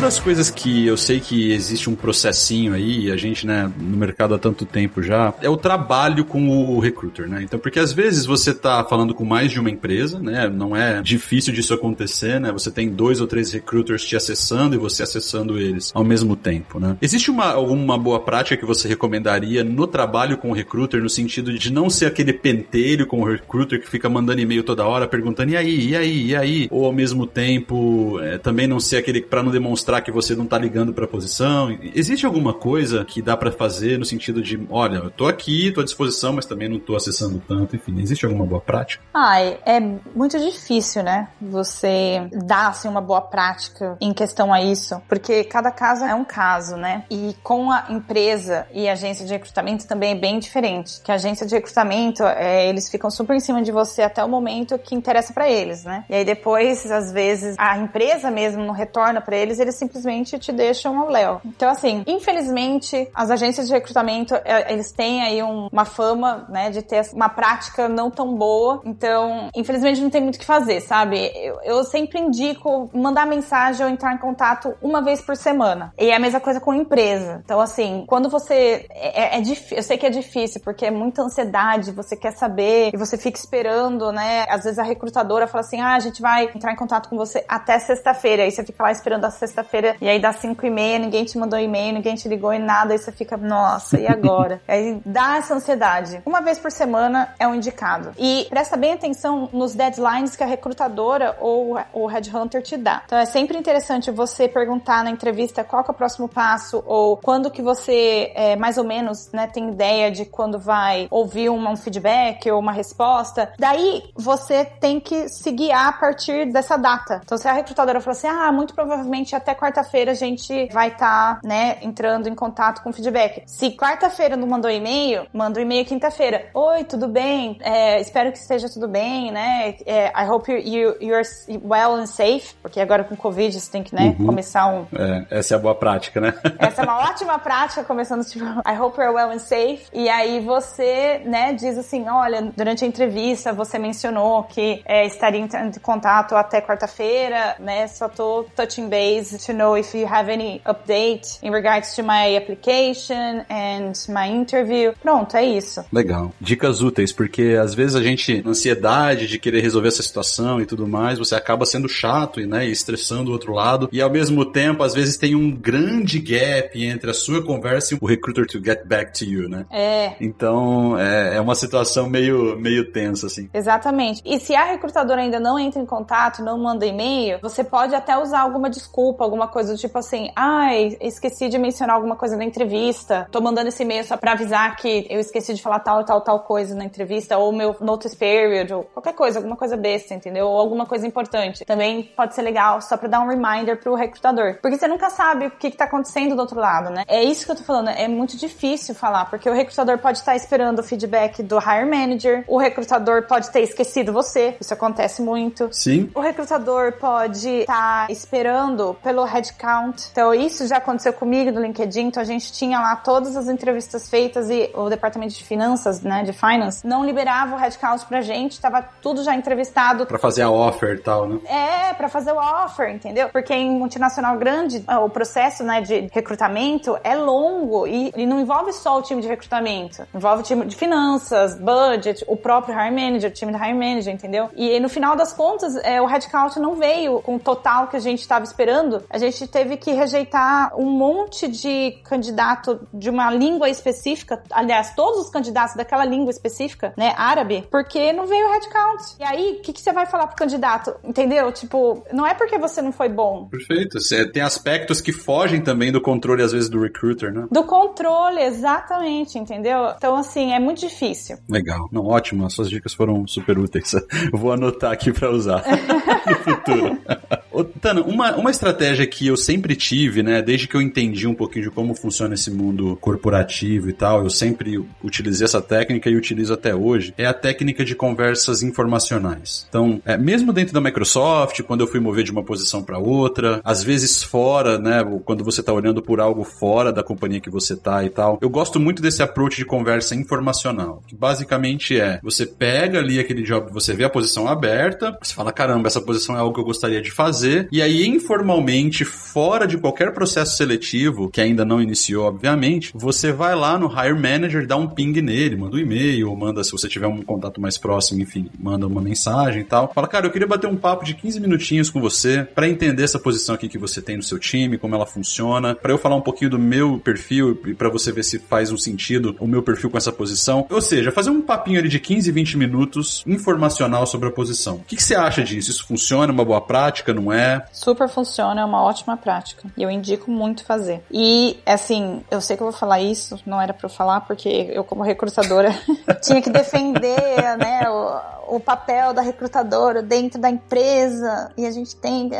[SPEAKER 1] Das coisas que eu sei que existe um processinho aí, a gente, né, no mercado há tanto tempo já, é o trabalho com o recruiter, né? Então, porque às vezes você tá falando com mais de uma empresa, né? Não é difícil disso acontecer, né? Você tem dois ou três recruiters te acessando e você acessando eles ao mesmo tempo, né? Existe uma, alguma boa prática que você recomendaria no trabalho com o recruiter, no sentido de não ser aquele pentelho com o recruiter que fica mandando e-mail toda hora perguntando e aí, e aí, e aí? Ou ao mesmo tempo, é, também não ser aquele para não demonstrar mostrar que você não tá ligando pra posição? Existe alguma coisa que dá para fazer no sentido de, olha, eu tô aqui, tô à disposição, mas também não tô acessando tanto, enfim, existe alguma boa prática?
[SPEAKER 2] Ah, é muito difícil, né? Você dar assim, uma boa prática em questão a isso, porque cada caso é um caso, né? E com a empresa e a agência de recrutamento também é bem diferente. Que a agência de recrutamento, é, eles ficam super em cima de você até o momento que interessa para eles, né? E aí depois, às vezes, a empresa mesmo não retorna para eles, eles simplesmente te deixam ao léu. Então, assim, infelizmente, as agências de recrutamento, é, eles têm aí um, uma fama, né, de ter uma prática não tão boa. Então, infelizmente, não tem muito o que fazer, sabe? Eu, eu sempre indico mandar mensagem ou entrar em contato uma vez por semana. E é a mesma coisa com empresa. Então, assim, quando você. É, é, é difícil, eu sei que é difícil, porque é muita ansiedade, você quer saber e você fica esperando, né? Às vezes a recrutadora fala assim: ah, a gente vai entrar em contato com você até sexta-feira. Aí você fica lá esperando a sexta-feira e aí dá cinco e meia, ninguém te mandou e-mail, ninguém te ligou e nada. Aí você fica, nossa, e agora? <laughs> aí dá essa ansiedade. Uma vez por semana é o um indicado. E presta bem atenção nos deadlines que a recrutadora ou o headhunter te dá. Então é sempre interessante você perguntar na entrevista qual é o próximo passo ou quando que você é, mais ou menos né, tem ideia de quando vai ouvir um, um feedback ou uma resposta. Daí você tem que se guiar a partir dessa data. Então se a recrutadora falou assim, ah, muito provavelmente até quarta-feira a gente vai estar, tá, né, entrando em contato com feedback. Se quarta-feira não mandou e-mail, manda um e-mail quinta-feira. Oi, tudo bem? É, espero que esteja tudo bem, né? É, I hope you, you're well and safe, porque agora com Covid você tem que, né, uhum. começar um...
[SPEAKER 1] É, essa é a boa prática, né? <laughs>
[SPEAKER 2] essa é uma ótima prática, começando tipo, I hope you're well and safe. E aí você, né, diz assim, olha, durante a entrevista você mencionou que é, estaria em contato até quarta-feira, né? Só tô touching base to know if you have any update in regards to my application and my interview. Pronto, é isso.
[SPEAKER 1] Legal. Dicas úteis, porque às vezes a gente, na ansiedade de querer resolver essa situação e tudo mais, você acaba sendo chato e, né, e estressando o outro lado. E ao mesmo tempo, às vezes tem um grande gap entre a sua conversa e o recruiter to get back to you, né?
[SPEAKER 2] É.
[SPEAKER 1] Então, é, é uma situação meio, meio tensa, assim.
[SPEAKER 2] Exatamente. E se a recrutadora ainda não entra em contato, não manda e-mail, você pode até usar alguma desculpa, alguma coisa do tipo assim, ai, esqueci de mencionar alguma coisa na entrevista, tô mandando esse e-mail só pra avisar que eu esqueci de falar tal, tal, tal coisa na entrevista, ou meu notice period, ou qualquer coisa, alguma coisa besta, entendeu? Ou alguma coisa importante. Também pode ser legal só pra dar um reminder pro recrutador. Porque você nunca sabe o que, que tá acontecendo do outro lado, né? É isso que eu tô falando, é muito difícil falar, porque o recrutador pode estar esperando o feedback do hire manager, o recrutador pode ter esquecido você, isso acontece muito.
[SPEAKER 1] Sim.
[SPEAKER 2] O recrutador pode estar esperando pelo headcount. Então, isso já aconteceu comigo no LinkedIn, então a gente tinha lá todas as entrevistas feitas e o departamento de finanças, né, de finance, não liberava o headcount pra gente, tava tudo já entrevistado.
[SPEAKER 1] Pra fazer a offer e tal, né?
[SPEAKER 2] É, pra fazer o offer, entendeu? Porque em multinacional grande, o processo, né, de recrutamento é longo e, e não envolve só o time de recrutamento, envolve o time de finanças, budget, o próprio hire manager, o time do hire manager, entendeu? E no final das contas, é, o headcount não veio com o total que a gente estava esperando. A gente teve que rejeitar um monte de candidato de uma língua específica, aliás, todos os candidatos daquela língua específica, né, árabe, porque não veio o headcount. E aí, o que, que você vai falar pro candidato? Entendeu? Tipo, não é porque você não foi bom.
[SPEAKER 1] Perfeito. Você tem aspectos que fogem também do controle, às vezes, do recruiter, né?
[SPEAKER 2] Do controle, exatamente, entendeu? Então, assim, é muito difícil.
[SPEAKER 1] Legal. Não, ótimo. As suas dicas foram super úteis. <laughs> Vou anotar aqui para usar <laughs> no futuro. <laughs> Ô, Tana, uma, uma estratégia que eu sempre tive, né, desde que eu entendi um pouquinho de como funciona esse mundo corporativo e tal, eu sempre utilizei essa técnica e utilizo até hoje, é a técnica de conversas informacionais. Então, é, mesmo dentro da Microsoft, quando eu fui mover de uma posição para outra, às vezes fora, né, quando você tá olhando por algo fora da companhia que você tá e tal, eu gosto muito desse approach de conversa informacional, que basicamente é, você pega ali aquele job, você vê a posição aberta, você fala, caramba, essa posição é algo que eu gostaria de fazer, e aí informalmente, fora de qualquer processo seletivo, que ainda não iniciou, obviamente, você vai lá no Hire Manager, dá um ping nele, manda um e-mail, ou manda, se você tiver um contato mais próximo, enfim, manda uma mensagem e tal. Fala, cara, eu queria bater um papo de 15 minutinhos com você para entender essa posição aqui que você tem no seu time, como ela funciona, para eu falar um pouquinho do meu perfil e para você ver se faz um sentido o meu perfil com essa posição. Ou seja, fazer um papinho ali de 15, 20 minutos informacional sobre a posição. O que, que você acha disso? Isso funciona? Funciona, é uma boa prática, não é?
[SPEAKER 2] Super funciona, é uma ótima prática. E eu indico muito fazer. E, assim, eu sei que eu vou falar isso, não era pra eu falar, porque eu, como recrutadora, <laughs> tinha que defender, né, o, o papel da recrutadora dentro da empresa. E a gente tem.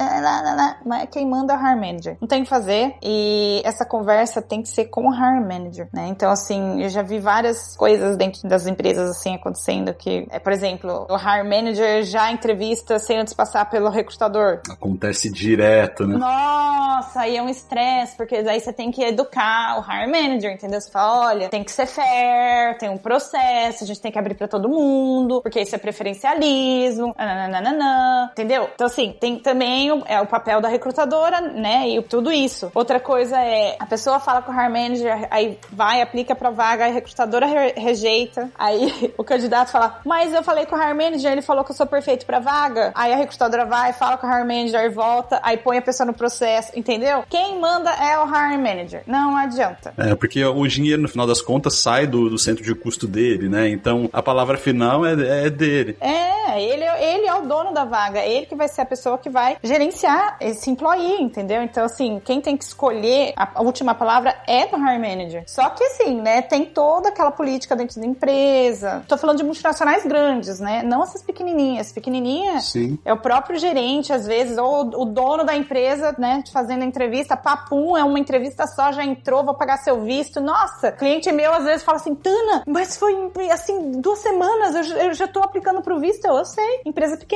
[SPEAKER 2] Mas quem manda é o hire manager. Não tem que fazer. E essa conversa tem que ser com o hire manager, né? Então, assim, eu já vi várias coisas dentro das empresas, assim, acontecendo que, é, por exemplo, o hire manager já entrevista sem antes passar pelo recrutador.
[SPEAKER 1] Acontece direto, né?
[SPEAKER 2] Nossa, aí é um estresse, porque aí você tem que educar o hire manager, entendeu? Você fala, olha, tem que ser fair, tem um processo, a gente tem que abrir para todo mundo, porque isso é preferencialismo, nananana, entendeu? Então, assim, tem também o, é o papel da recrutadora, né, e tudo isso. Outra coisa é, a pessoa fala com o hire manager, aí vai, aplica pra vaga, a recrutadora re rejeita, aí <laughs> o candidato fala, mas eu falei com o hire manager, ele falou que eu sou perfeito pra vaga, aí a recrutadora vai, fala com o hire manager e volta, aí põe a pessoa no processo, entendeu? Quem manda é o hire manager, não adianta.
[SPEAKER 1] É, porque o dinheiro, no final das contas, sai do, do centro de custo dele, né, então a palavra final é, é dele.
[SPEAKER 2] É, ele, ele é o dono da vaga, ele que vai ser a pessoa que vai gerenciar esse employee, entendeu? Então, assim, quem tem que escolher a, última palavra é do hire manager. Só que, assim, né, tem toda aquela política dentro da empresa. Tô falando de multinacionais grandes, né? Não essas pequenininhas. Pequenininha
[SPEAKER 1] Sim.
[SPEAKER 2] é o próprio gerente, às vezes, ou o dono da empresa, né, fazendo a entrevista. Papum, é uma entrevista só, já entrou, vou pagar seu visto. Nossa, cliente meu às vezes fala assim, Tana, mas foi assim, duas semanas, eu, eu já tô aplicando pro visto. Eu, eu sei, empresa pequena.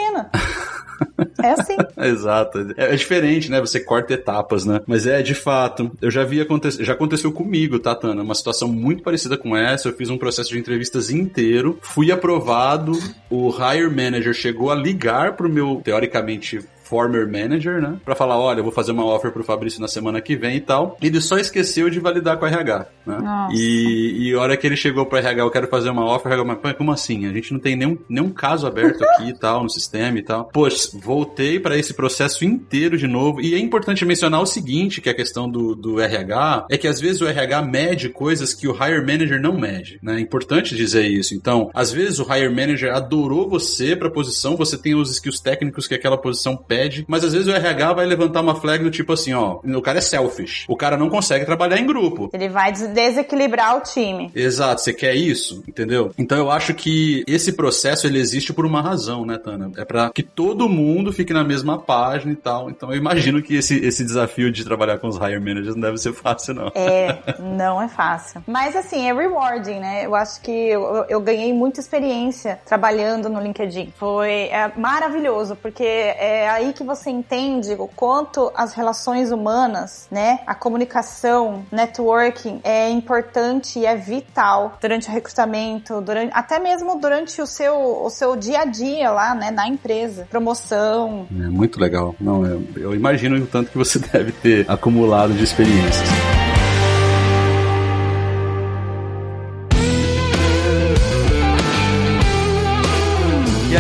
[SPEAKER 2] É assim. <laughs>
[SPEAKER 1] Exato. É, é, diferente, né? Você corta etapas, né? Mas é, de fato, eu já vi acontecer, já aconteceu comigo, tá, Tana? Uma situação muito parecida com essa. Eu fiz um processo de entrevistas inteiro, fui aprovado, o hire manager chegou a ligar pro meu, teoricamente, former manager, né? Pra falar, olha, eu vou fazer uma offer pro Fabrício na semana que vem e tal. Ele só esqueceu de validar com a RH, né?
[SPEAKER 2] Nossa.
[SPEAKER 1] E, e a hora que ele chegou pro RH, eu quero fazer uma offer, o RH, mas como assim? A gente não tem nenhum, nenhum caso aberto <laughs> aqui e tal, no sistema e tal. Poxa, voltei para esse processo inteiro de novo. E é importante mencionar o seguinte, que é a questão do, do RH, é que às vezes o RH mede coisas que o hire manager não mede, né? É importante dizer isso. Então, às vezes o hire manager adorou você pra posição, você tem os skills técnicos que aquela posição pede, mas às vezes o RH vai levantar uma flag do tipo assim, ó, o cara é selfish, o cara não consegue trabalhar em grupo.
[SPEAKER 2] Ele vai des- desequilibrar o time.
[SPEAKER 1] Exato, você quer isso, entendeu? Então eu acho que esse processo ele existe por uma razão, né, Tana? É pra que todo mundo fique na mesma página e tal. Então eu imagino que esse, esse desafio de trabalhar com os hire managers não deve ser <laughs> fácil, não.
[SPEAKER 2] É, não é fácil. Mas assim, é rewarding, né? Eu acho que eu, eu ganhei muita experiência trabalhando no LinkedIn. Foi é, maravilhoso, porque é aí que você entende o quanto as relações humanas, né? A comunicação, networking é importante e é vital durante o recrutamento, durante, até mesmo durante o seu, o seu dia a dia lá, né? Na empresa. Promoção.
[SPEAKER 1] É muito legal. Não, eu, eu imagino o tanto que você <laughs> deve ter acumulado de experiências.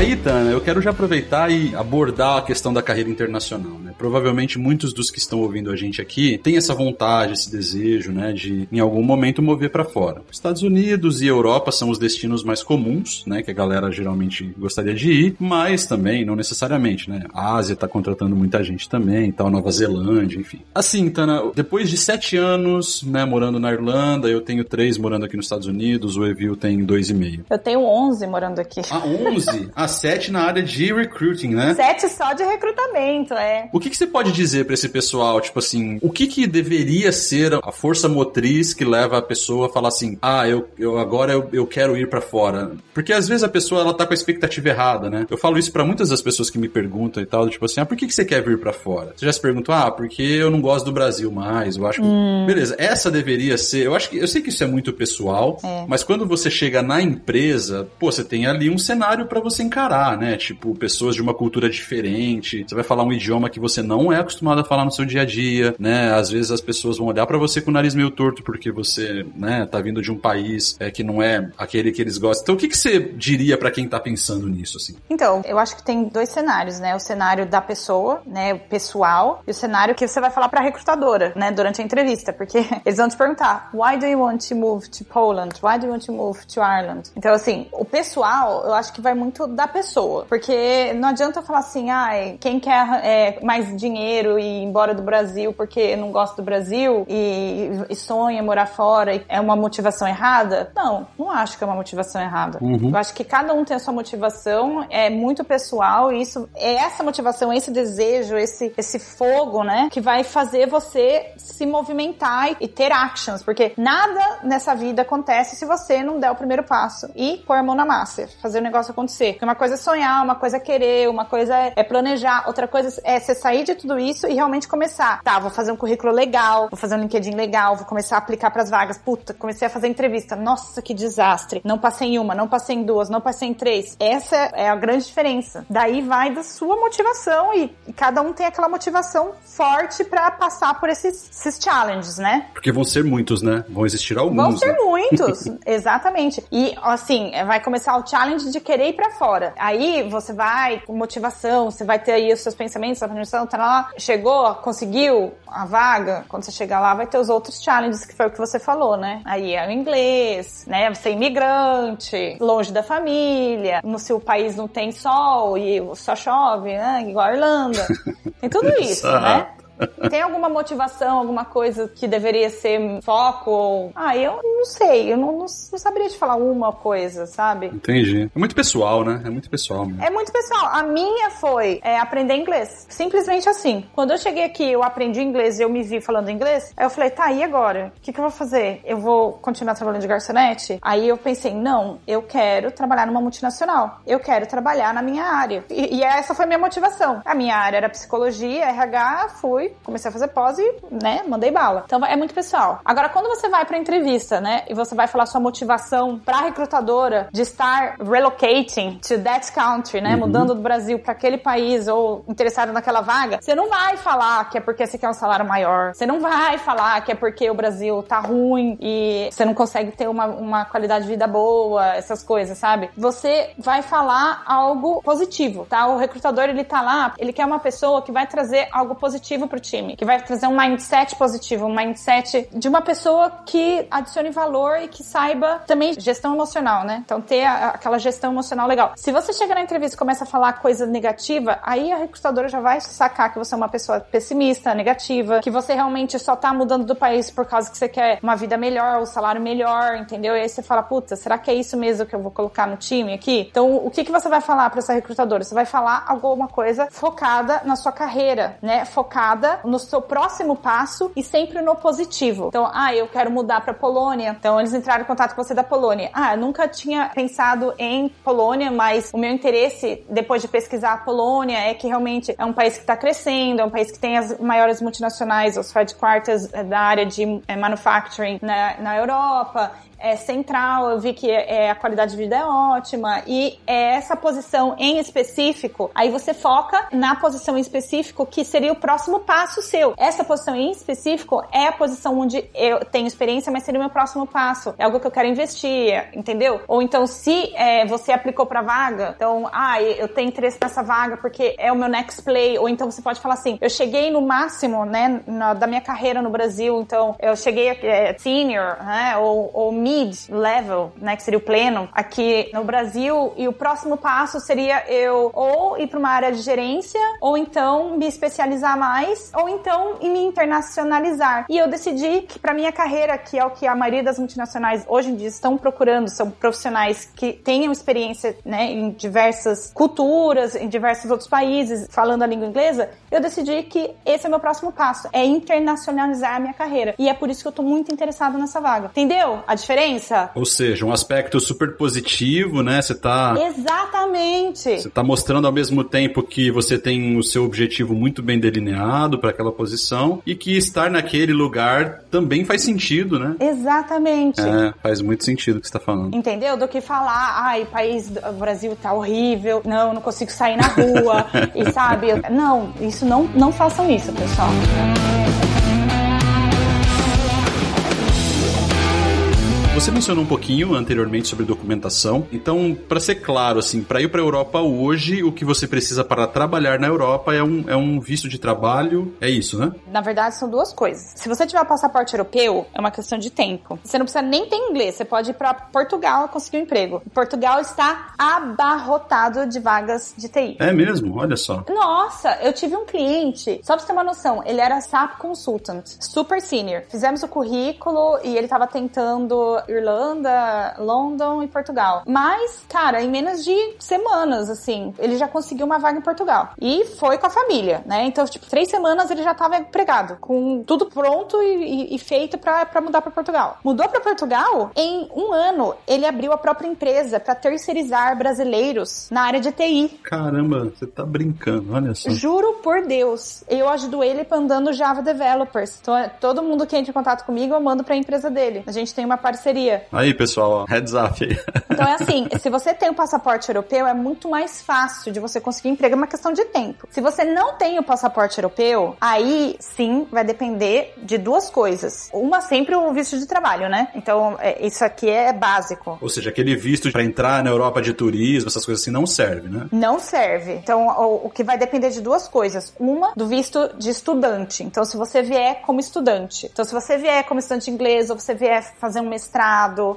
[SPEAKER 1] Aí, Tana, eu quero já aproveitar e abordar a questão da carreira internacional, né? Provavelmente muitos dos que estão ouvindo a gente aqui têm essa vontade, esse desejo, né, de em algum momento mover para fora. Estados Unidos e Europa são os destinos mais comuns, né, que a galera geralmente gostaria de ir, mas também não necessariamente, né? A Ásia tá contratando muita gente também, tal, Nova Zelândia, enfim. Assim, Tana, depois de sete anos, né, morando na Irlanda, eu tenho três morando aqui nos Estados Unidos, o Evil tem dois e meio.
[SPEAKER 2] Eu tenho 11 morando aqui.
[SPEAKER 1] A 11, a 7 na área de recruiting, né?
[SPEAKER 2] Sete só de recrutamento, é.
[SPEAKER 1] O que, que você pode dizer pra esse pessoal, tipo assim, o que que deveria ser a força motriz que leva a pessoa a falar assim, ah, eu, eu agora eu, eu quero ir pra fora? Porque às vezes a pessoa ela tá com a expectativa errada, né? Eu falo isso pra muitas das pessoas que me perguntam e tal, tipo assim, ah, por que que você quer vir pra fora? Você já se perguntou, ah, porque eu não gosto do Brasil mais, eu acho que... Beleza, essa deveria ser, eu acho que, eu sei que isso é muito pessoal,
[SPEAKER 2] É.
[SPEAKER 1] mas quando você chega na empresa, pô, você tem ali um cenário pra você encarar, né? Tipo, pessoas de uma cultura diferente, você vai falar um idioma que você não é acostumado a falar no seu dia a dia, né? Às vezes as pessoas vão olhar pra você com o nariz meio torto porque você, né, tá vindo de um país é, que não é aquele que eles gostam. Então, o que, que você diria pra quem tá pensando nisso, assim?
[SPEAKER 2] Então, eu acho que tem dois cenários, né? O cenário da pessoa, né, pessoal, e o cenário que você vai falar pra recrutadora, né, durante a entrevista, porque <laughs> eles vão te perguntar: "Why do you want to move to Poland? Why do you want to move to Ireland?". Então, assim, o pessoal, eu acho que vai muito da pessoa. pessoa. Porque não adianta falar assim, ai, quem quer é, mais dinheiro e ir embora do Brasil porque não gosta do Brasil e, e sonha morar fora é uma motivação errada? Não, não acho que é uma motivação errada. Uhum. Eu acho que cada um tem a sua motivação, é muito pessoal e isso é essa motivação, esse desejo, esse, esse fogo, né, que vai fazer você se movimentar e, e ter actions, porque nada nessa vida acontece se você não der o primeiro passo e pôr a mão na massa, fazer o negócio acontecer. Porque uma coisa é sonhar, uma coisa é querer, uma coisa é, é planejar, outra coisa é você sair de tudo isso e realmente começar. Tá, vou fazer um currículo legal, vou fazer um LinkedIn legal, vou começar a aplicar para as vagas. Puta, comecei a fazer entrevista. Nossa, que desastre. Não passei em uma, não passei em duas, não passei em três. Essa é a grande diferença. Daí vai da sua motivação e, e cada um tem aquela motivação forte para passar por esses, esses challenges, né?
[SPEAKER 1] Porque vão ser muitos, né? Vão existir alguns.
[SPEAKER 2] Vão ser
[SPEAKER 1] né?
[SPEAKER 2] muitos, <laughs> exatamente. E assim, vai começar o challenge de querer ir para fora. Aí você vai com motivação, você vai ter aí os seus pensamentos, sua planejação, tá lá, chegou, conseguiu a vaga. Quando você chegar lá, vai ter os outros challenges, que foi o que você falou, né? Aí é o inglês, né? Você é imigrante, longe da família, no seu país não tem sol e só chove, né? Igual a Irlanda. <laughs> Tem tudo isso, né? Tem alguma motivação, alguma coisa que deveria ser foco? Ah, eu não sei, eu não, não, não, saberia te falar uma coisa, sabe?
[SPEAKER 1] Entendi. É muito pessoal, né? É muito pessoal. Mesmo.
[SPEAKER 2] É muito pessoal. A minha foi é, aprender inglês. Simplesmente assim. Quando eu cheguei aqui, eu aprendi inglês e eu me vi falando inglês, aí eu falei, tá, e agora? O que, que eu vou fazer? Eu vou continuar trabalhando de garçonete? Aí eu pensei, não, eu quero trabalhar numa multinacional. Eu quero trabalhar na minha área. E, e essa foi a minha motivação. A minha área era psicologia, RH, fui fui, comecei a fazer pós e, né, mandei bala. Então é muito pessoal. Agora, quando você vai pra entrevista, né, e você vai falar sua motivação pra recrutadora de estar relocating to that country, né, uhum. mudando do Brasil para aquele país ou interessado naquela vaga, você não vai falar que é porque você quer um salário maior. Você não vai falar que é porque o Brasil tá ruim e você não consegue ter uma, uma qualidade de vida boa, essas coisas, sabe? Você vai falar algo positivo, tá? O recrutador, ele tá lá, ele quer uma pessoa que vai trazer algo positivo pro time, que vai trazer um mindset positivo, um mindset de uma pessoa que adicione valor e que saiba também gestão emocional, né? Então ter a, aquela gestão emocional legal. Se você chega na entrevista e começa a falar coisa negativa, aí a recrutadora já vai sacar que você é uma pessoa pessimista, negativa, que você realmente só tá mudando do país por causa que você quer uma vida melhor, um salário melhor, entendeu? E aí você fala, puta, será que é isso mesmo que eu vou colocar no time aqui? Então, o que, que você vai falar para essa recrutadora? Você vai falar alguma coisa focada na sua carreira, né? Focada no seu próximo passo e sempre no positivo. Então, ah, eu quero mudar para Polônia. Então, eles entraram em contato com você da Polônia. Ah, eu nunca tinha pensado em Polônia, mas o meu interesse depois de pesquisar a Polônia é que realmente é um país que está crescendo, é um país que tem as maiores multinacionais, os headquarters eh, da área de eh, manufacturing na, na Europa é central, eu vi que é, a qualidade de vida é ótima e é essa posição em específico, aí você foca na posição em específico que seria o próximo passo seu. Essa posição em específico é a posição onde eu tenho experiência, mas seria o meu próximo passo. É algo que eu quero investir, entendeu? Ou então, se é, você aplicou pra vaga, então, ah, eu tenho interesse nessa vaga porque é o meu next play, ou então você pode falar assim, eu cheguei no máximo, né, na, da minha carreira no Brasil, então eu cheguei é, senior, né, ou, ou mid-level, né, que seria o pleno, aqui no Brasil, e o próximo passo seria eu ou ir para uma área de gerência, ou então me especializar mais, ou então me internacionalizar. E eu decidi que para minha carreira, que é o que a maioria das multinacionais hoje em dia estão procurando, são profissionais que tenham experiência, né, em diversas culturas, em diversos outros países, falando a língua inglesa, eu decidi que esse é meu próximo passo, é internacionalizar a minha carreira. E é por isso que eu tô muito interessado nessa vaga. Entendeu a diferença? Diferença.
[SPEAKER 1] Ou seja, um aspecto super positivo, né? Você tá.
[SPEAKER 2] Exatamente.
[SPEAKER 1] Você tá mostrando ao mesmo tempo que você tem o seu objetivo muito bem delineado para aquela posição e que estar naquele lugar também faz sentido, né?
[SPEAKER 2] Exatamente.
[SPEAKER 1] É, faz muito sentido o que você tá falando.
[SPEAKER 2] Entendeu? Do que falar, ai, país, o Brasil tá horrível, não, não consigo sair na rua, <laughs> e sabe? Não, isso não, não façam isso, pessoal.
[SPEAKER 1] Você mencionou um pouquinho anteriormente sobre documentação. Então, para ser claro, assim, para ir para a Europa hoje, o que você precisa para trabalhar na Europa é um, é um visto de trabalho. É isso, né?
[SPEAKER 2] Na verdade, são duas coisas. Se você tiver passaporte europeu, é uma questão de tempo. Você não precisa nem ter inglês. Você pode ir para Portugal conseguir um emprego. Portugal está abarrotado de vagas de TI.
[SPEAKER 1] É mesmo? Olha só.
[SPEAKER 2] Nossa, eu tive um cliente, só pra você ter uma noção, ele era SAP Consultant, super senior. Fizemos o currículo e ele tava tentando Irlanda, London e Portugal. Mas, cara, em menos de semanas, assim, ele já conseguiu uma vaga em Portugal. E foi com a família, né? Então, tipo, três semanas ele já tava empregado, com tudo pronto e, e, e feito pra, pra mudar pra Portugal. Mudou pra Portugal, em um ano ele abriu a própria empresa pra terceirizar brasileiros na área de TI.
[SPEAKER 1] Caramba, você tá brincando, olha só.
[SPEAKER 2] Juro por Deus, eu ajudo ele mandando Java Developers. Então, é, todo mundo que entra em contato comigo, eu mando pra empresa dele. A gente tem uma parceria.
[SPEAKER 1] Aí, pessoal, ó, heads up aí.
[SPEAKER 2] Então é <laughs> assim, se você tem o passaporte europeu, é muito mais fácil de você conseguir emprego, é uma questão de tempo. Se você não tem o passaporte europeu, aí sim vai depender de duas coisas. Uma sempre o visto de trabalho, né? Então é, isso aqui é básico.
[SPEAKER 1] Ou seja, aquele visto para entrar na Europa de turismo, essas coisas assim, não serve, né?
[SPEAKER 2] Não serve. Então o, o que vai depender de duas coisas. Uma, do visto de estudante. Então se você vier como estudante. Então se você vier como estudante inglês ou você vier fazer um mestrado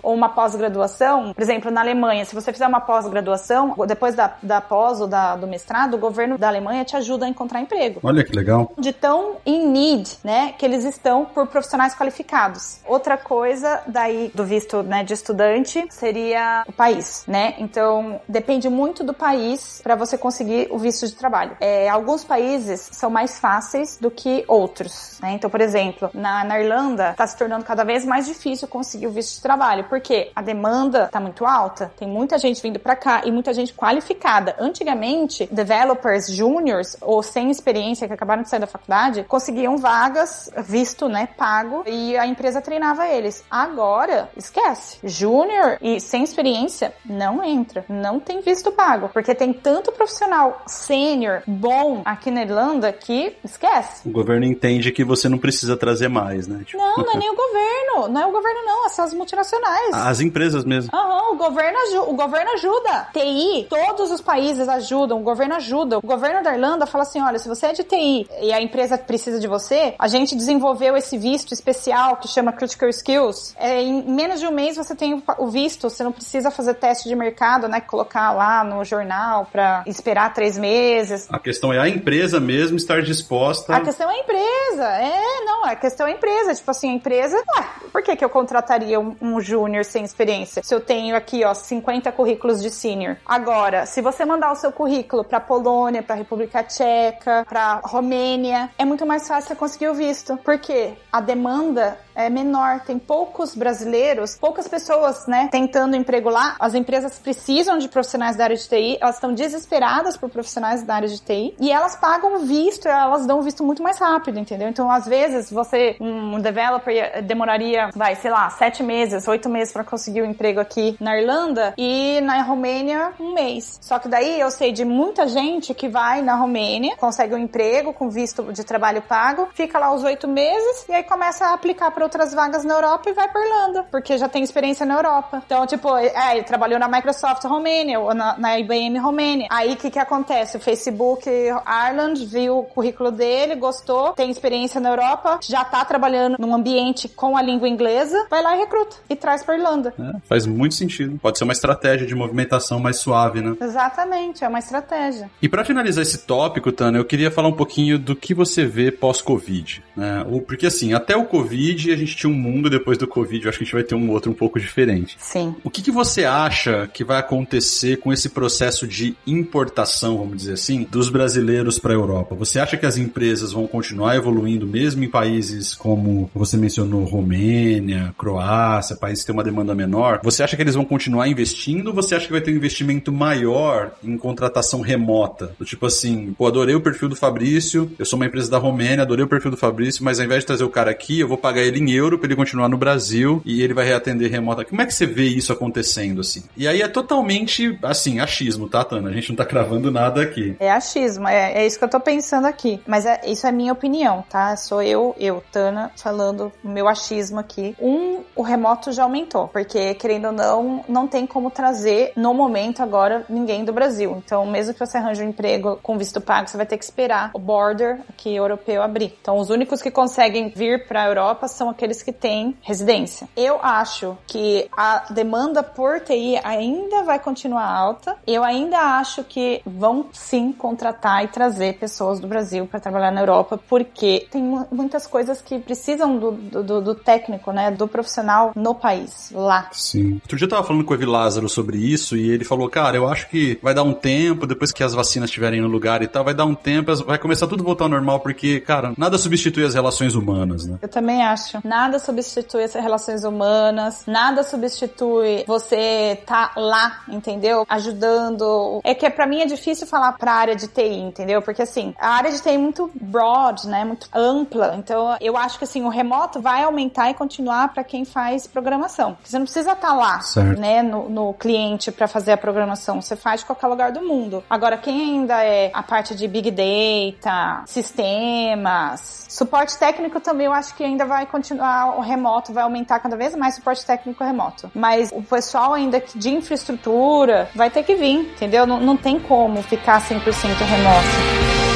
[SPEAKER 2] ou uma pós-graduação, por exemplo, na Alemanha, se você fizer uma pós-graduação, depois da, da pós ou da, do mestrado, o governo da Alemanha te ajuda a encontrar emprego.
[SPEAKER 1] Olha que legal.
[SPEAKER 2] De tão in need, né, que eles estão por profissionais qualificados. Outra coisa daí do visto, né, de estudante seria o país, né? Então, depende muito do país para você conseguir o visto de trabalho. É, alguns países são mais fáceis do que outros, né? Então, por exemplo, na, na Irlanda está se tornando cada vez mais difícil conseguir o visto de trabalho, porque a demanda está muito alta, tem muita gente vindo para cá e muita gente qualificada. Antigamente, developers júniors ou sem experiência que acabaram de sair da faculdade conseguiam vagas, visto, né, pago, e a empresa treinava eles. Agora, esquece. Júnior e sem experiência não entra, não tem visto pago, porque tem tanto profissional sênior bom aqui na Irlanda que esquece.
[SPEAKER 1] O governo entende que você não precisa trazer mais, né? Tipo...
[SPEAKER 2] Não, não é <laughs> nem o governo, não é o governo não, é só as multinacionais.
[SPEAKER 1] As empresas mesmo.
[SPEAKER 2] Aham, o governo, o governo ajuda. TI, todos os países ajudam, o governo ajuda. O governo da Irlanda fala assim: olha, se você é de TI e a empresa precisa de você, a gente desenvolveu esse visto especial que chama Critical Skills. É, em menos de um mês você tem o visto, você não precisa fazer teste de mercado, né? Colocar lá no jornal pra esperar três meses.
[SPEAKER 1] A questão é a empresa mesmo estar disposta.
[SPEAKER 2] A questão é a empresa. É, não, a questão é a empresa. Tipo assim, a empresa, ué, por que, que eu contrataria um, um júnior sem experiência? Se eu tenho aqui, ó, 50 currículos de senior. Agora, se você mandar o seu currículo pra Polônia, pra República Tcheca, pra Romênia, é muito mais fácil você conseguir o visto. Por quê? A demanda é menor. Tem poucos brasileiros, poucas pessoas, né, tentando emprego lá. As empresas precisam de profissionais da área de TI, elas estão desesperadas por profissionais da área de TI e elas pagam visto, elas dão visto muito mais rápido, entendeu? Então, às vezes, você, um developer, demoraria, vai, sei lá, sete meses, oito meses para conseguir um emprego aqui na Irlanda e na Romênia, um mês. Só que daí eu sei de muita gente que vai na Romênia, consegue um emprego com visto de trabalho pago, fica lá os oito meses e aí começa a aplicar para outras vagas na Europa e vai pra Irlanda, porque já tem experiência na Europa. Então, tipo, é, ele trabalhou na Microsoft Romênia ou na, na IBM Romênia. Aí, o que que acontece? O Facebook Ireland viu o currículo dele, gostou, tem experiência na Europa, já tá trabalhando num ambiente com a língua inglesa, vai lá e recruta e traz pra Irlanda.
[SPEAKER 1] É, faz muito sentido. Pode ser uma estratégia de movimentação mais suave, né?
[SPEAKER 2] Exatamente, é uma estratégia.
[SPEAKER 1] E para finalizar esse tópico, Tana, eu queria falar um pouquinho do que você vê pós-Covid, né? Porque assim, até o Covid gente tinha um mundo, depois do Covid eu acho que a gente vai ter um outro um pouco diferente.
[SPEAKER 2] Sim.
[SPEAKER 1] O que, que você acha que vai acontecer com esse processo de importação, vamos dizer assim, dos brasileiros para a Europa? Você acha que as empresas vão continuar evoluindo mesmo em países como você mencionou, Romênia, Croácia, países que têm uma demanda menor? Você acha que eles vão continuar investindo ou você acha que vai ter um investimento maior em contratação remota? Do tipo assim, pô, adorei o perfil do Fabrício, eu sou uma empresa da Romênia, adorei o perfil do Fabrício, mas ao invés de trazer o cara aqui, eu vou pagar ele em em euro para ele continuar no Brasil e ele vai reatender remota. Como é que você vê isso acontecendo, assim? E aí é totalmente, assim, achismo, tá, Tana? A gente não tá cravando nada aqui.
[SPEAKER 2] É achismo, é, é isso que eu tô pensando aqui. Mas é, isso é minha opinião, tá? Sou eu, eu, Tana, falando o meu achismo aqui. Um, o remoto já aumentou, porque, querendo ou não, não tem como trazer, no momento agora, ninguém do Brasil. Então, mesmo que você arranje um emprego com visto pago, você vai ter que esperar o border aqui europeu abrir. Então, os únicos que conseguem vir para a Europa são aqueles que têm residência. Eu acho que a demanda por TI ainda vai continuar alta. Eu ainda acho que vão sim contratar e trazer pessoas do Brasil para trabalhar na Europa, porque tem muitas coisas que precisam do, do, do, técnico, né, do profissional no país, lá.
[SPEAKER 1] Sim. Outro dia eu tava falando com o Evi Lázaro sobre isso e ele falou, cara, eu acho que vai dar um tempo, depois que as vacinas estiverem no lugar e tal, vai dar um tempo, vai começar tudo a voltar ao normal, porque, cara, nada substitui as relações humanas, né?
[SPEAKER 2] Eu também acho. Nada substitui as relações humanas, nada substitui você tá lá, entendeu? Ajudando. É que para mim é difícil falar pra área de TI, entendeu? Porque assim, a área de TI é muito broad, né? Muito ampla. Então, eu acho que assim, o remoto vai aumentar e continuar para quem faz programação. Você não precisa estar tá lá, certo. né, no, no cliente para fazer a programação. Você faz de qualquer lugar do mundo. Agora, quem ainda é a parte de Big Data, sistemas, suporte técnico também eu acho que ainda vai continuar o remoto, vai aumentar cada vez mais o suporte técnico remoto. Mas o pessoal ainda de infraestrutura vai ter que vir, entendeu? Não, não tem como ficar 100% remoto.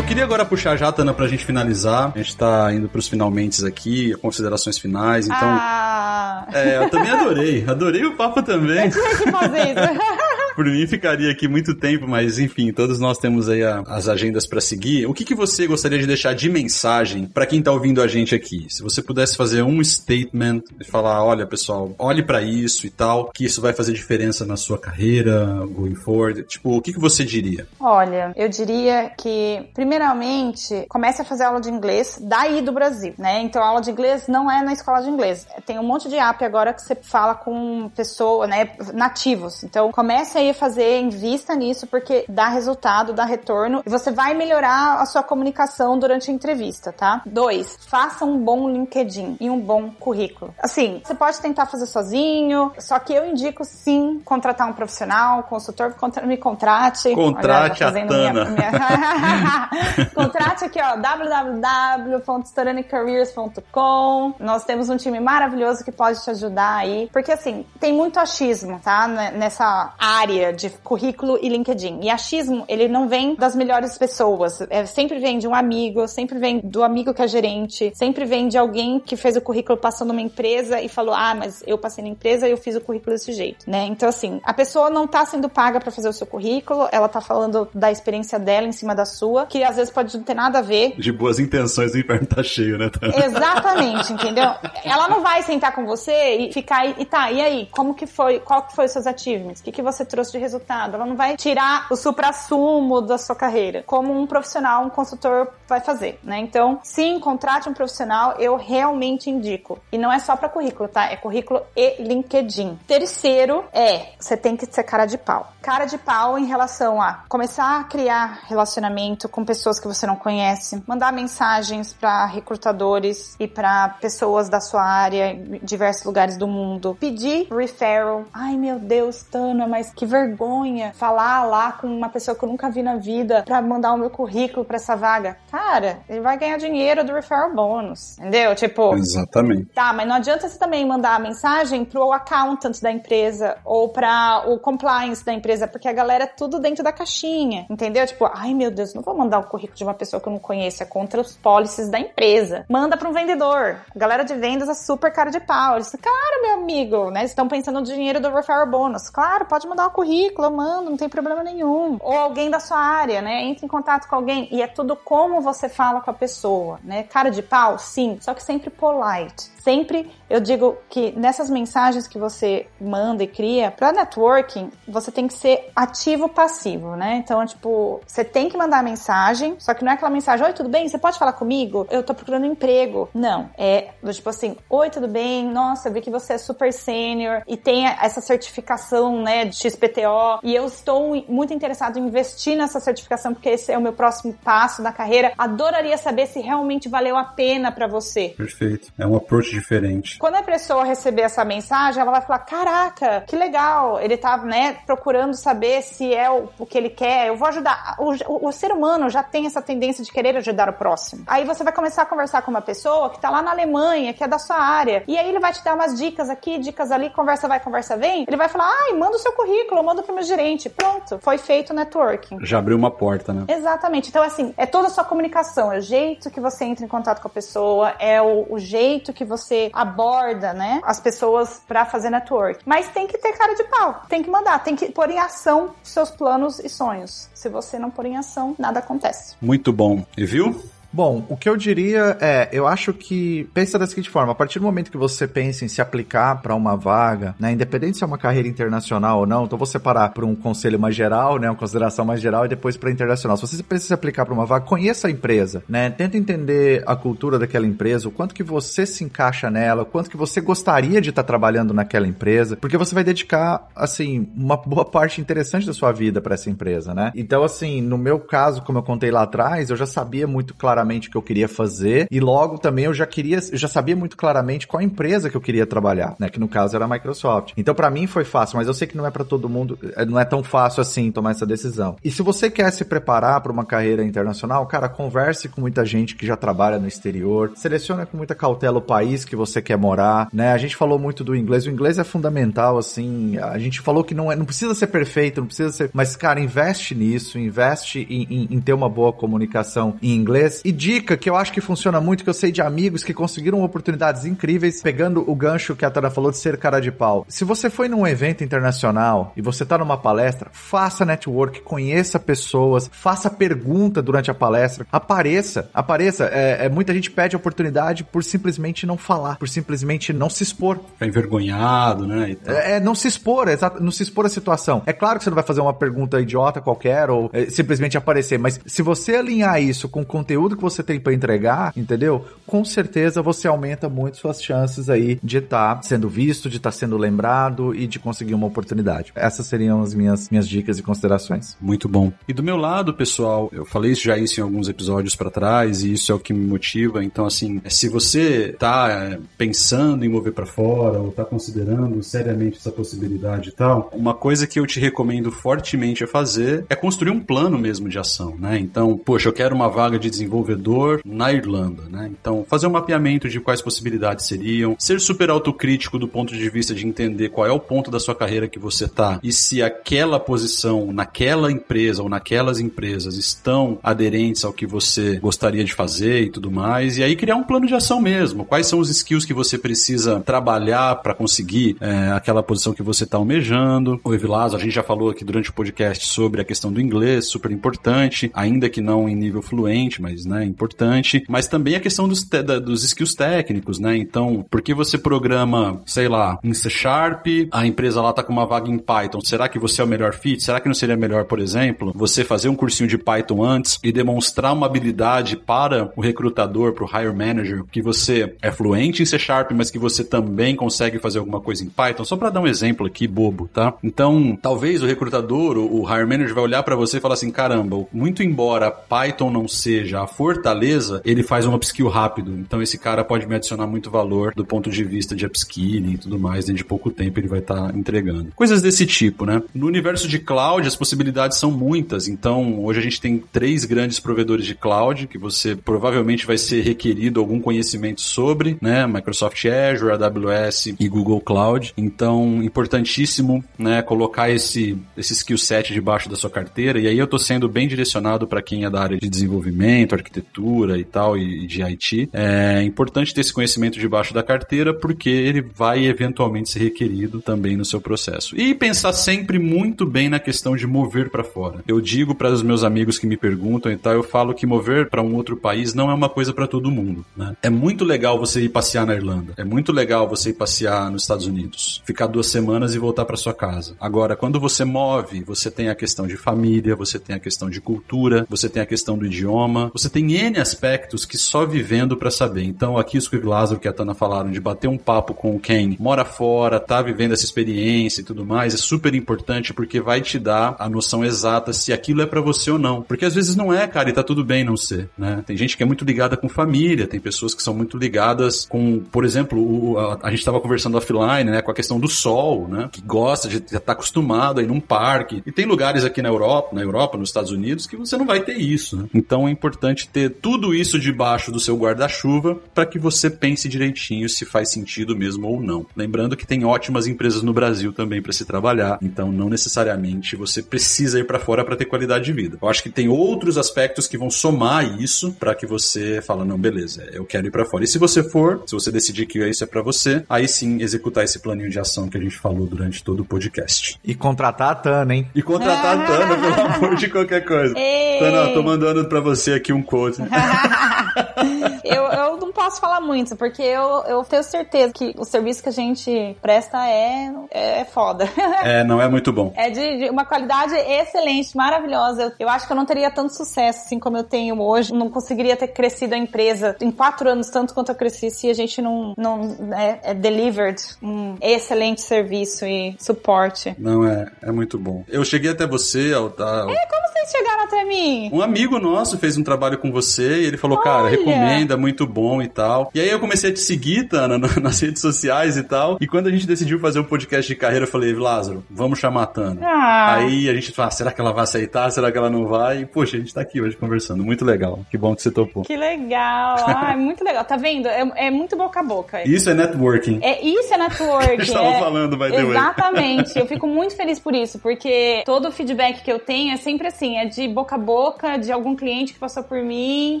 [SPEAKER 1] Eu queria agora puxar já, Tana, pra gente finalizar. A gente tá indo pros finalmente aqui, considerações finais, então.
[SPEAKER 2] Ah.
[SPEAKER 1] É, eu também adorei. Adorei o papo também.
[SPEAKER 2] Eu tinha que fazer isso. <laughs>
[SPEAKER 1] Por mim ficaria aqui muito tempo, mas enfim, todos nós temos aí a, as agendas para seguir. O que, que você gostaria de deixar de mensagem para quem tá ouvindo a gente aqui? Se você pudesse fazer um statement e falar, olha pessoal, olhe para isso e tal, que isso vai fazer diferença na sua carreira, going forward, tipo, o que, que você diria?
[SPEAKER 2] Olha, eu diria que, primeiramente, comece a fazer aula de inglês daí do Brasil, né? Então, aula de inglês não é na escola de inglês. Tem um monte de app agora que você fala com pessoa, né, nativos. Então, comece aí fazer, invista nisso, porque dá resultado, dá retorno e você vai melhorar a sua comunicação durante a entrevista, tá? Dois, faça um bom LinkedIn e um bom currículo. Assim, você pode tentar fazer sozinho, só que eu indico sim contratar um profissional, consultor, me contrate.
[SPEAKER 1] Contrate Olha, a Tana. Minha, minha... <laughs> <laughs>
[SPEAKER 2] contrate aqui, ó, www.storanicareers.com. Nós temos um time maravilhoso que pode te ajudar aí, porque assim, tem muito achismo, tá? Nessa área de currículo e LinkedIn. E achismo, ele não vem das melhores pessoas. É, sempre vem de um amigo, sempre vem do amigo que é gerente, sempre vem de alguém que fez o currículo passando numa empresa e falou: Ah, mas eu passei na empresa e eu fiz o currículo desse jeito, né? Então, assim, a pessoa não tá sendo paga para fazer o seu currículo, ela tá falando da experiência dela em cima da sua, que às vezes pode não ter nada a ver.
[SPEAKER 1] De boas intenções, o inferno tá cheio, né?
[SPEAKER 2] Exatamente, entendeu? Ela não vai sentar com você e ficar e tá, e aí, como que foi, qual que foi os seus achievements? O que, que você trouxe trouxe de resultado. Ela não vai tirar o supra-sumo da sua carreira, como um profissional, um consultor vai fazer, né? Então, sim, contrate um profissional, eu realmente indico. E não é só para currículo, tá? É currículo e LinkedIn. Terceiro é, você tem que ser cara de pau. Cara de pau em relação a começar a criar relacionamento com pessoas que você não conhece, mandar mensagens para recrutadores e para pessoas da sua área em diversos lugares do mundo, pedir referral. Ai, meu Deus, Tana, mas que vergonha falar lá com uma pessoa que eu nunca vi na vida para mandar o meu currículo para essa vaga. Cara, ele vai ganhar dinheiro do referral bônus, entendeu? Tipo,
[SPEAKER 1] exatamente.
[SPEAKER 2] Tá, mas não adianta você também mandar a mensagem pro accountant da empresa ou para o compliance da empresa, porque a galera é tudo dentro da caixinha, entendeu? Tipo, ai meu Deus, não vou mandar o currículo de uma pessoa que eu não conheço, é contra os policies da empresa. Manda para um vendedor. A galera de vendas é super cara de pau. Eles, claro, meu amigo, né? Eles estão pensando no dinheiro do referral bônus. Claro, pode mandar o currículo, eu mando, não tem problema nenhum. Ou alguém da sua área, né? Entre em contato com alguém. E é tudo como você fala com a pessoa, né? Cara de pau, sim, só que sempre polite. Sempre eu digo que nessas mensagens que você manda e cria, para networking, você tem que ser ativo passivo, né? Então, tipo, você tem que mandar a mensagem, só que não é aquela mensagem, oi, tudo bem? Você pode falar comigo? Eu tô procurando emprego. Não, é tipo assim, oi, tudo bem? Nossa, vi que você é super sênior e tem essa certificação, né, de XPTO e eu estou muito interessado em investir nessa certificação porque esse é o meu próximo passo na carreira. Adoraria saber se realmente valeu a pena para você.
[SPEAKER 1] Perfeito. É um approach diferente.
[SPEAKER 2] Quando a pessoa receber essa mensagem, ela vai falar: Caraca, que legal! Ele tá, né, procurando saber se é o, o que ele quer. Eu vou ajudar. O, o, o, ser humano já tem essa tendência de querer ajudar o próximo. Aí você vai começar a conversar com uma pessoa que tá lá na Alemanha, que é da sua área. E aí ele vai te dar umas dicas aqui, dicas ali, conversa vai, conversa vem. Ele vai falar: Ai, manda o seu currículo, manda pro meu gerente. Pronto, foi feito o networking.
[SPEAKER 1] Já abriu uma porta, né?
[SPEAKER 2] Exatamente. Então, assim, é toda a sua comunicação, é o jeito que você entra em contato com a pessoa, é o, o jeito que você aborda, né, as pessoas para fazer network. Mas tem que ter cara de pau, tem que mandar, tem que pôr em ação seus planos e sonhos. Se você não pôr em ação, nada acontece.
[SPEAKER 1] Muito bom. E viu?
[SPEAKER 3] Bom, o que eu diria é, eu acho que pensa da seguinte forma, a partir do momento que você pensa em se aplicar para uma vaga, né, independente se é uma carreira internacional ou não, então vou separar para um conselho mais geral, né, uma consideração mais geral e depois para internacional. Se você pensa em se aplicar para uma vaga, conheça a empresa, né, tenta entender a cultura daquela empresa, o quanto que você se encaixa nela, o quanto que você gostaria de estar tá trabalhando naquela empresa, porque você vai dedicar assim uma boa parte interessante da sua vida para essa empresa, né? Então assim, no meu caso, como eu contei lá atrás, eu já sabia muito claramente claramente o que eu queria fazer e logo também eu já queria, eu já sabia muito claramente qual empresa que eu queria trabalhar, né? Que no caso era a Microsoft. Então para mim foi fácil, mas eu sei que não é para todo mundo, eh, não é tão fácil assim tomar essa decisão. E se você quer se preparar para uma carreira internacional, cara, converse com muita gente que já trabalha no exterior, selecione com muita cautela o país que você quer morar, né? A gente falou muito do inglês, o inglês é fundamental, assim, a gente falou que não é, não precisa ser perfeito, não precisa ser, mas cara, investe nisso, investe em, em, em ter uma boa comunicação em inglês e dica que eu acho que funciona muito, que eu sei de amigos que conseguiram oportunidades incríveis, pegando o gancho que a Tana falou de ser cara de pau. Se você foi num evento internacional e você tá numa palestra, faça network, conheça pessoas, faça pergunta durante a palestra, apareça, apareça. É, é muita gente pede oportunidade por simplesmente não falar, por simplesmente não se expor.
[SPEAKER 1] Ficar envergonhado, né?
[SPEAKER 3] É, é, não se expor, exato, não se expor à situação. É claro que você não vai fazer uma pergunta idiota qualquer ou é, simplesmente aparecer, mas se você alinhar isso com o conteúdo que você tem para entregar, entendeu? Com certeza você aumenta muito suas chances aí de estar tá sendo visto, de estar tá sendo lembrado e de conseguir uma oportunidade. Essas seriam as minhas, minhas dicas e considerações.
[SPEAKER 1] Muito bom. E do meu lado, pessoal, eu falei já isso em alguns episódios para trás e isso é o que me motiva. Então, assim, se você tá é, pensando em mover para fora ou tá considerando seriamente essa possibilidade e tal, uma coisa que eu te recomendo fortemente a fazer é construir um plano mesmo de ação, né? Então, poxa, eu quero uma vaga de desenvolvimento desenvolvedor na Irlanda, né? Então, fazer um mapeamento de quais possibilidades seriam, ser super autocrítico do ponto de vista de entender qual é o ponto da sua carreira que você tá e se aquela posição naquela empresa ou naquelas empresas estão aderentes ao que você gostaria de fazer e tudo mais, e aí criar um plano de ação mesmo. Quais são os skills que você precisa trabalhar para conseguir é, aquela posição que você está almejando. O Evilazo, a gente já falou aqui durante o podcast sobre a questão do inglês, super importante, ainda que não em nível fluente, mas né, importante, mas também a questão dos, da, dos skills técnicos, né? Então, porque você programa, sei lá, em C Sharp, a empresa lá tá com uma vaga em Python, será que você é o melhor fit? Será que não seria melhor, por exemplo, você fazer um cursinho de Python antes e demonstrar uma habilidade para o recrutador, para o hire manager, que você é fluente em C Sharp, mas que você também consegue fazer alguma coisa em Python? Só para dar um exemplo aqui bobo, tá? Então, talvez o recrutador, o, hire manager vai olhar para você e falar assim, caramba, muito embora Python não seja a fortaleza, ele faz um upskill rápido. Então esse cara pode me adicionar muito valor do ponto de vista de upskilling e tudo mais, dentro de pouco tempo ele vai estar tá entregando. Coisas desse tipo, né? No universo de cloud, as possibilidades são muitas. Então, hoje a gente tem três grandes provedores de cloud que você provavelmente vai ser requerido algum conhecimento sobre, né? Microsoft Azure, AWS e Google Cloud. Então, importantíssimo, né, colocar esse esse skill set debaixo da sua carteira. E aí eu tô sendo bem direcionado para quem é da área de desenvolvimento, arquitetura arquitetura e tal, e de IT, é importante ter esse conhecimento debaixo da carteira, porque ele vai eventualmente ser requerido também no seu processo. E pensar sempre muito bem na questão de mover para fora. Eu digo para os meus amigos que me perguntam e tal, eu falo que mover para um outro país não é uma coisa para todo mundo. Né? É muito legal você ir passear na Irlanda. É muito legal você ir passear nos Estados Unidos. Ficar duas semanas e voltar para sua casa. Agora, quando você move, você tem a questão de família, você tem a questão de cultura, você tem a questão do idioma, você tem N aspectos que só vivendo para saber. Então, aqui que o Lázaro e a Tana falaram de bater um papo com Ken, mora fora, tá vivendo essa experiência e tudo mais, é super importante porque vai te dar a noção exata se aquilo é para você ou não. Porque às vezes não é, cara, e tá tudo bem não ser, né? Tem gente que é muito ligada com família, tem pessoas que são muito ligadas com, por exemplo, o, a, a, gente estava conversando offline, né, com a questão do sol, né, que gosta de estar tá acostumado a ir num parque. E tem lugares aqui na Europa, na Europa, nos Estados Unidos, que você não vai ter isso, né? Então é importante ter tudo isso debaixo do seu guarda-chuva para que você pense direitinho se faz sentido mesmo ou não. Lembrando que tem ótimas empresas no Brasil também para se trabalhar, então não necessariamente você precisa ir para fora para ter qualidade de vida. Eu acho que tem outros aspectos que vão somar isso para que você fala não, beleza, eu quero ir para fora. E se você for, se você decidir que isso é para você, aí sim executar esse planinho de ação que a gente falou durante todo o podcast.
[SPEAKER 3] E contratar a Tana, hein?
[SPEAKER 1] E contratar a Tana, pelo <laughs> amor de qualquer coisa. Ei. Tana, tô mandando para você aqui um quote. <laughs>
[SPEAKER 2] eu, eu não posso falar muito, porque eu, eu tenho certeza que o serviço que a gente presta é, é foda. <laughs>
[SPEAKER 1] É, não é muito bom.
[SPEAKER 2] É de, de uma qualidade excelente, maravilhosa. Eu, eu, acho que eu não teria tanto sucesso assim como eu tenho hoje. Não conseguiria ter crescido a empresa em quatro anos tanto quanto eu cresci se a gente não, não é, é delivered um excelente serviço e suporte.
[SPEAKER 1] Não, é, é muito bom. Eu cheguei até você ao...
[SPEAKER 2] É, como vocês chegaram até mim?
[SPEAKER 1] Um amigo nosso fez um trabalho com você e ele falou, cara, recomenda, muito bom e tal. E aí eu comecei a te seguir, Tana, <laughs> nas redes sociais e tal. E quando a gente decidiu fazer um podcast de carreira, eu falei, Lázaro, vamos chamar a Tana. Ah. Aí a gente falou, ah, será que ela vai aceitar? Será que ela não vai? E, poxa, a gente tá aqui hoje conversando. Muito legal. Que bom que você topou.
[SPEAKER 2] Que legal. <laughs> Ah, muito legal. Tá vendo? É, é, muito boca a boca.
[SPEAKER 1] Isso é networking.
[SPEAKER 2] É, isso é networking. <laughs>
[SPEAKER 1] Estava
[SPEAKER 2] é,
[SPEAKER 1] falando, by the
[SPEAKER 2] Exatamente. eu fico muito feliz por isso, porque todo o feedback que eu tenho é sempre assim, é de boca a boca, de algum cliente que passou por mim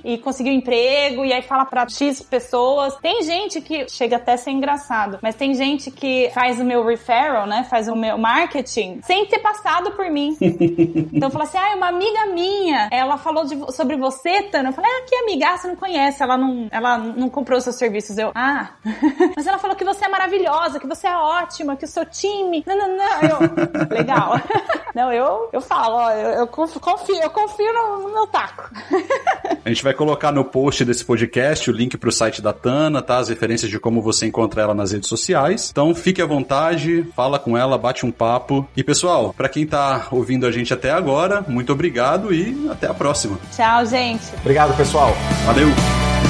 [SPEAKER 2] e conseguiu emprego, e aí fala pra X pessoas. Tem gente que chega até a ser engraçado, mas tem gente que faz o meu referral, né? Faz o meu marketing sem ter passado por mim. <laughs> então fala assim: ah, uma amiga minha, ela falou de, sobre você, Tana. Eu falei, ah, que amiga, ah, você não conhece, ela não, ela não comprou seus serviços. Eu, ah, <laughs> mas ela falou que você é maravilhosa, que você é ótima, que o seu time. Não, não, não. Eu, <laughs> legal. não, eu, eu falo, ó, eu, eu confio, eu confio no, no meu taco.
[SPEAKER 1] A gente vai colocar no post desse podcast o link para o site da Tana, tá? As referências de como você encontra ela nas redes sociais. Então fique à vontade, fala com ela, bate um papo. E pessoal, para quem tá ouvindo a gente até agora, muito obrigado e até a próxima.
[SPEAKER 2] Tchau, gente.
[SPEAKER 3] Obrigado, pessoal.
[SPEAKER 1] Valeu.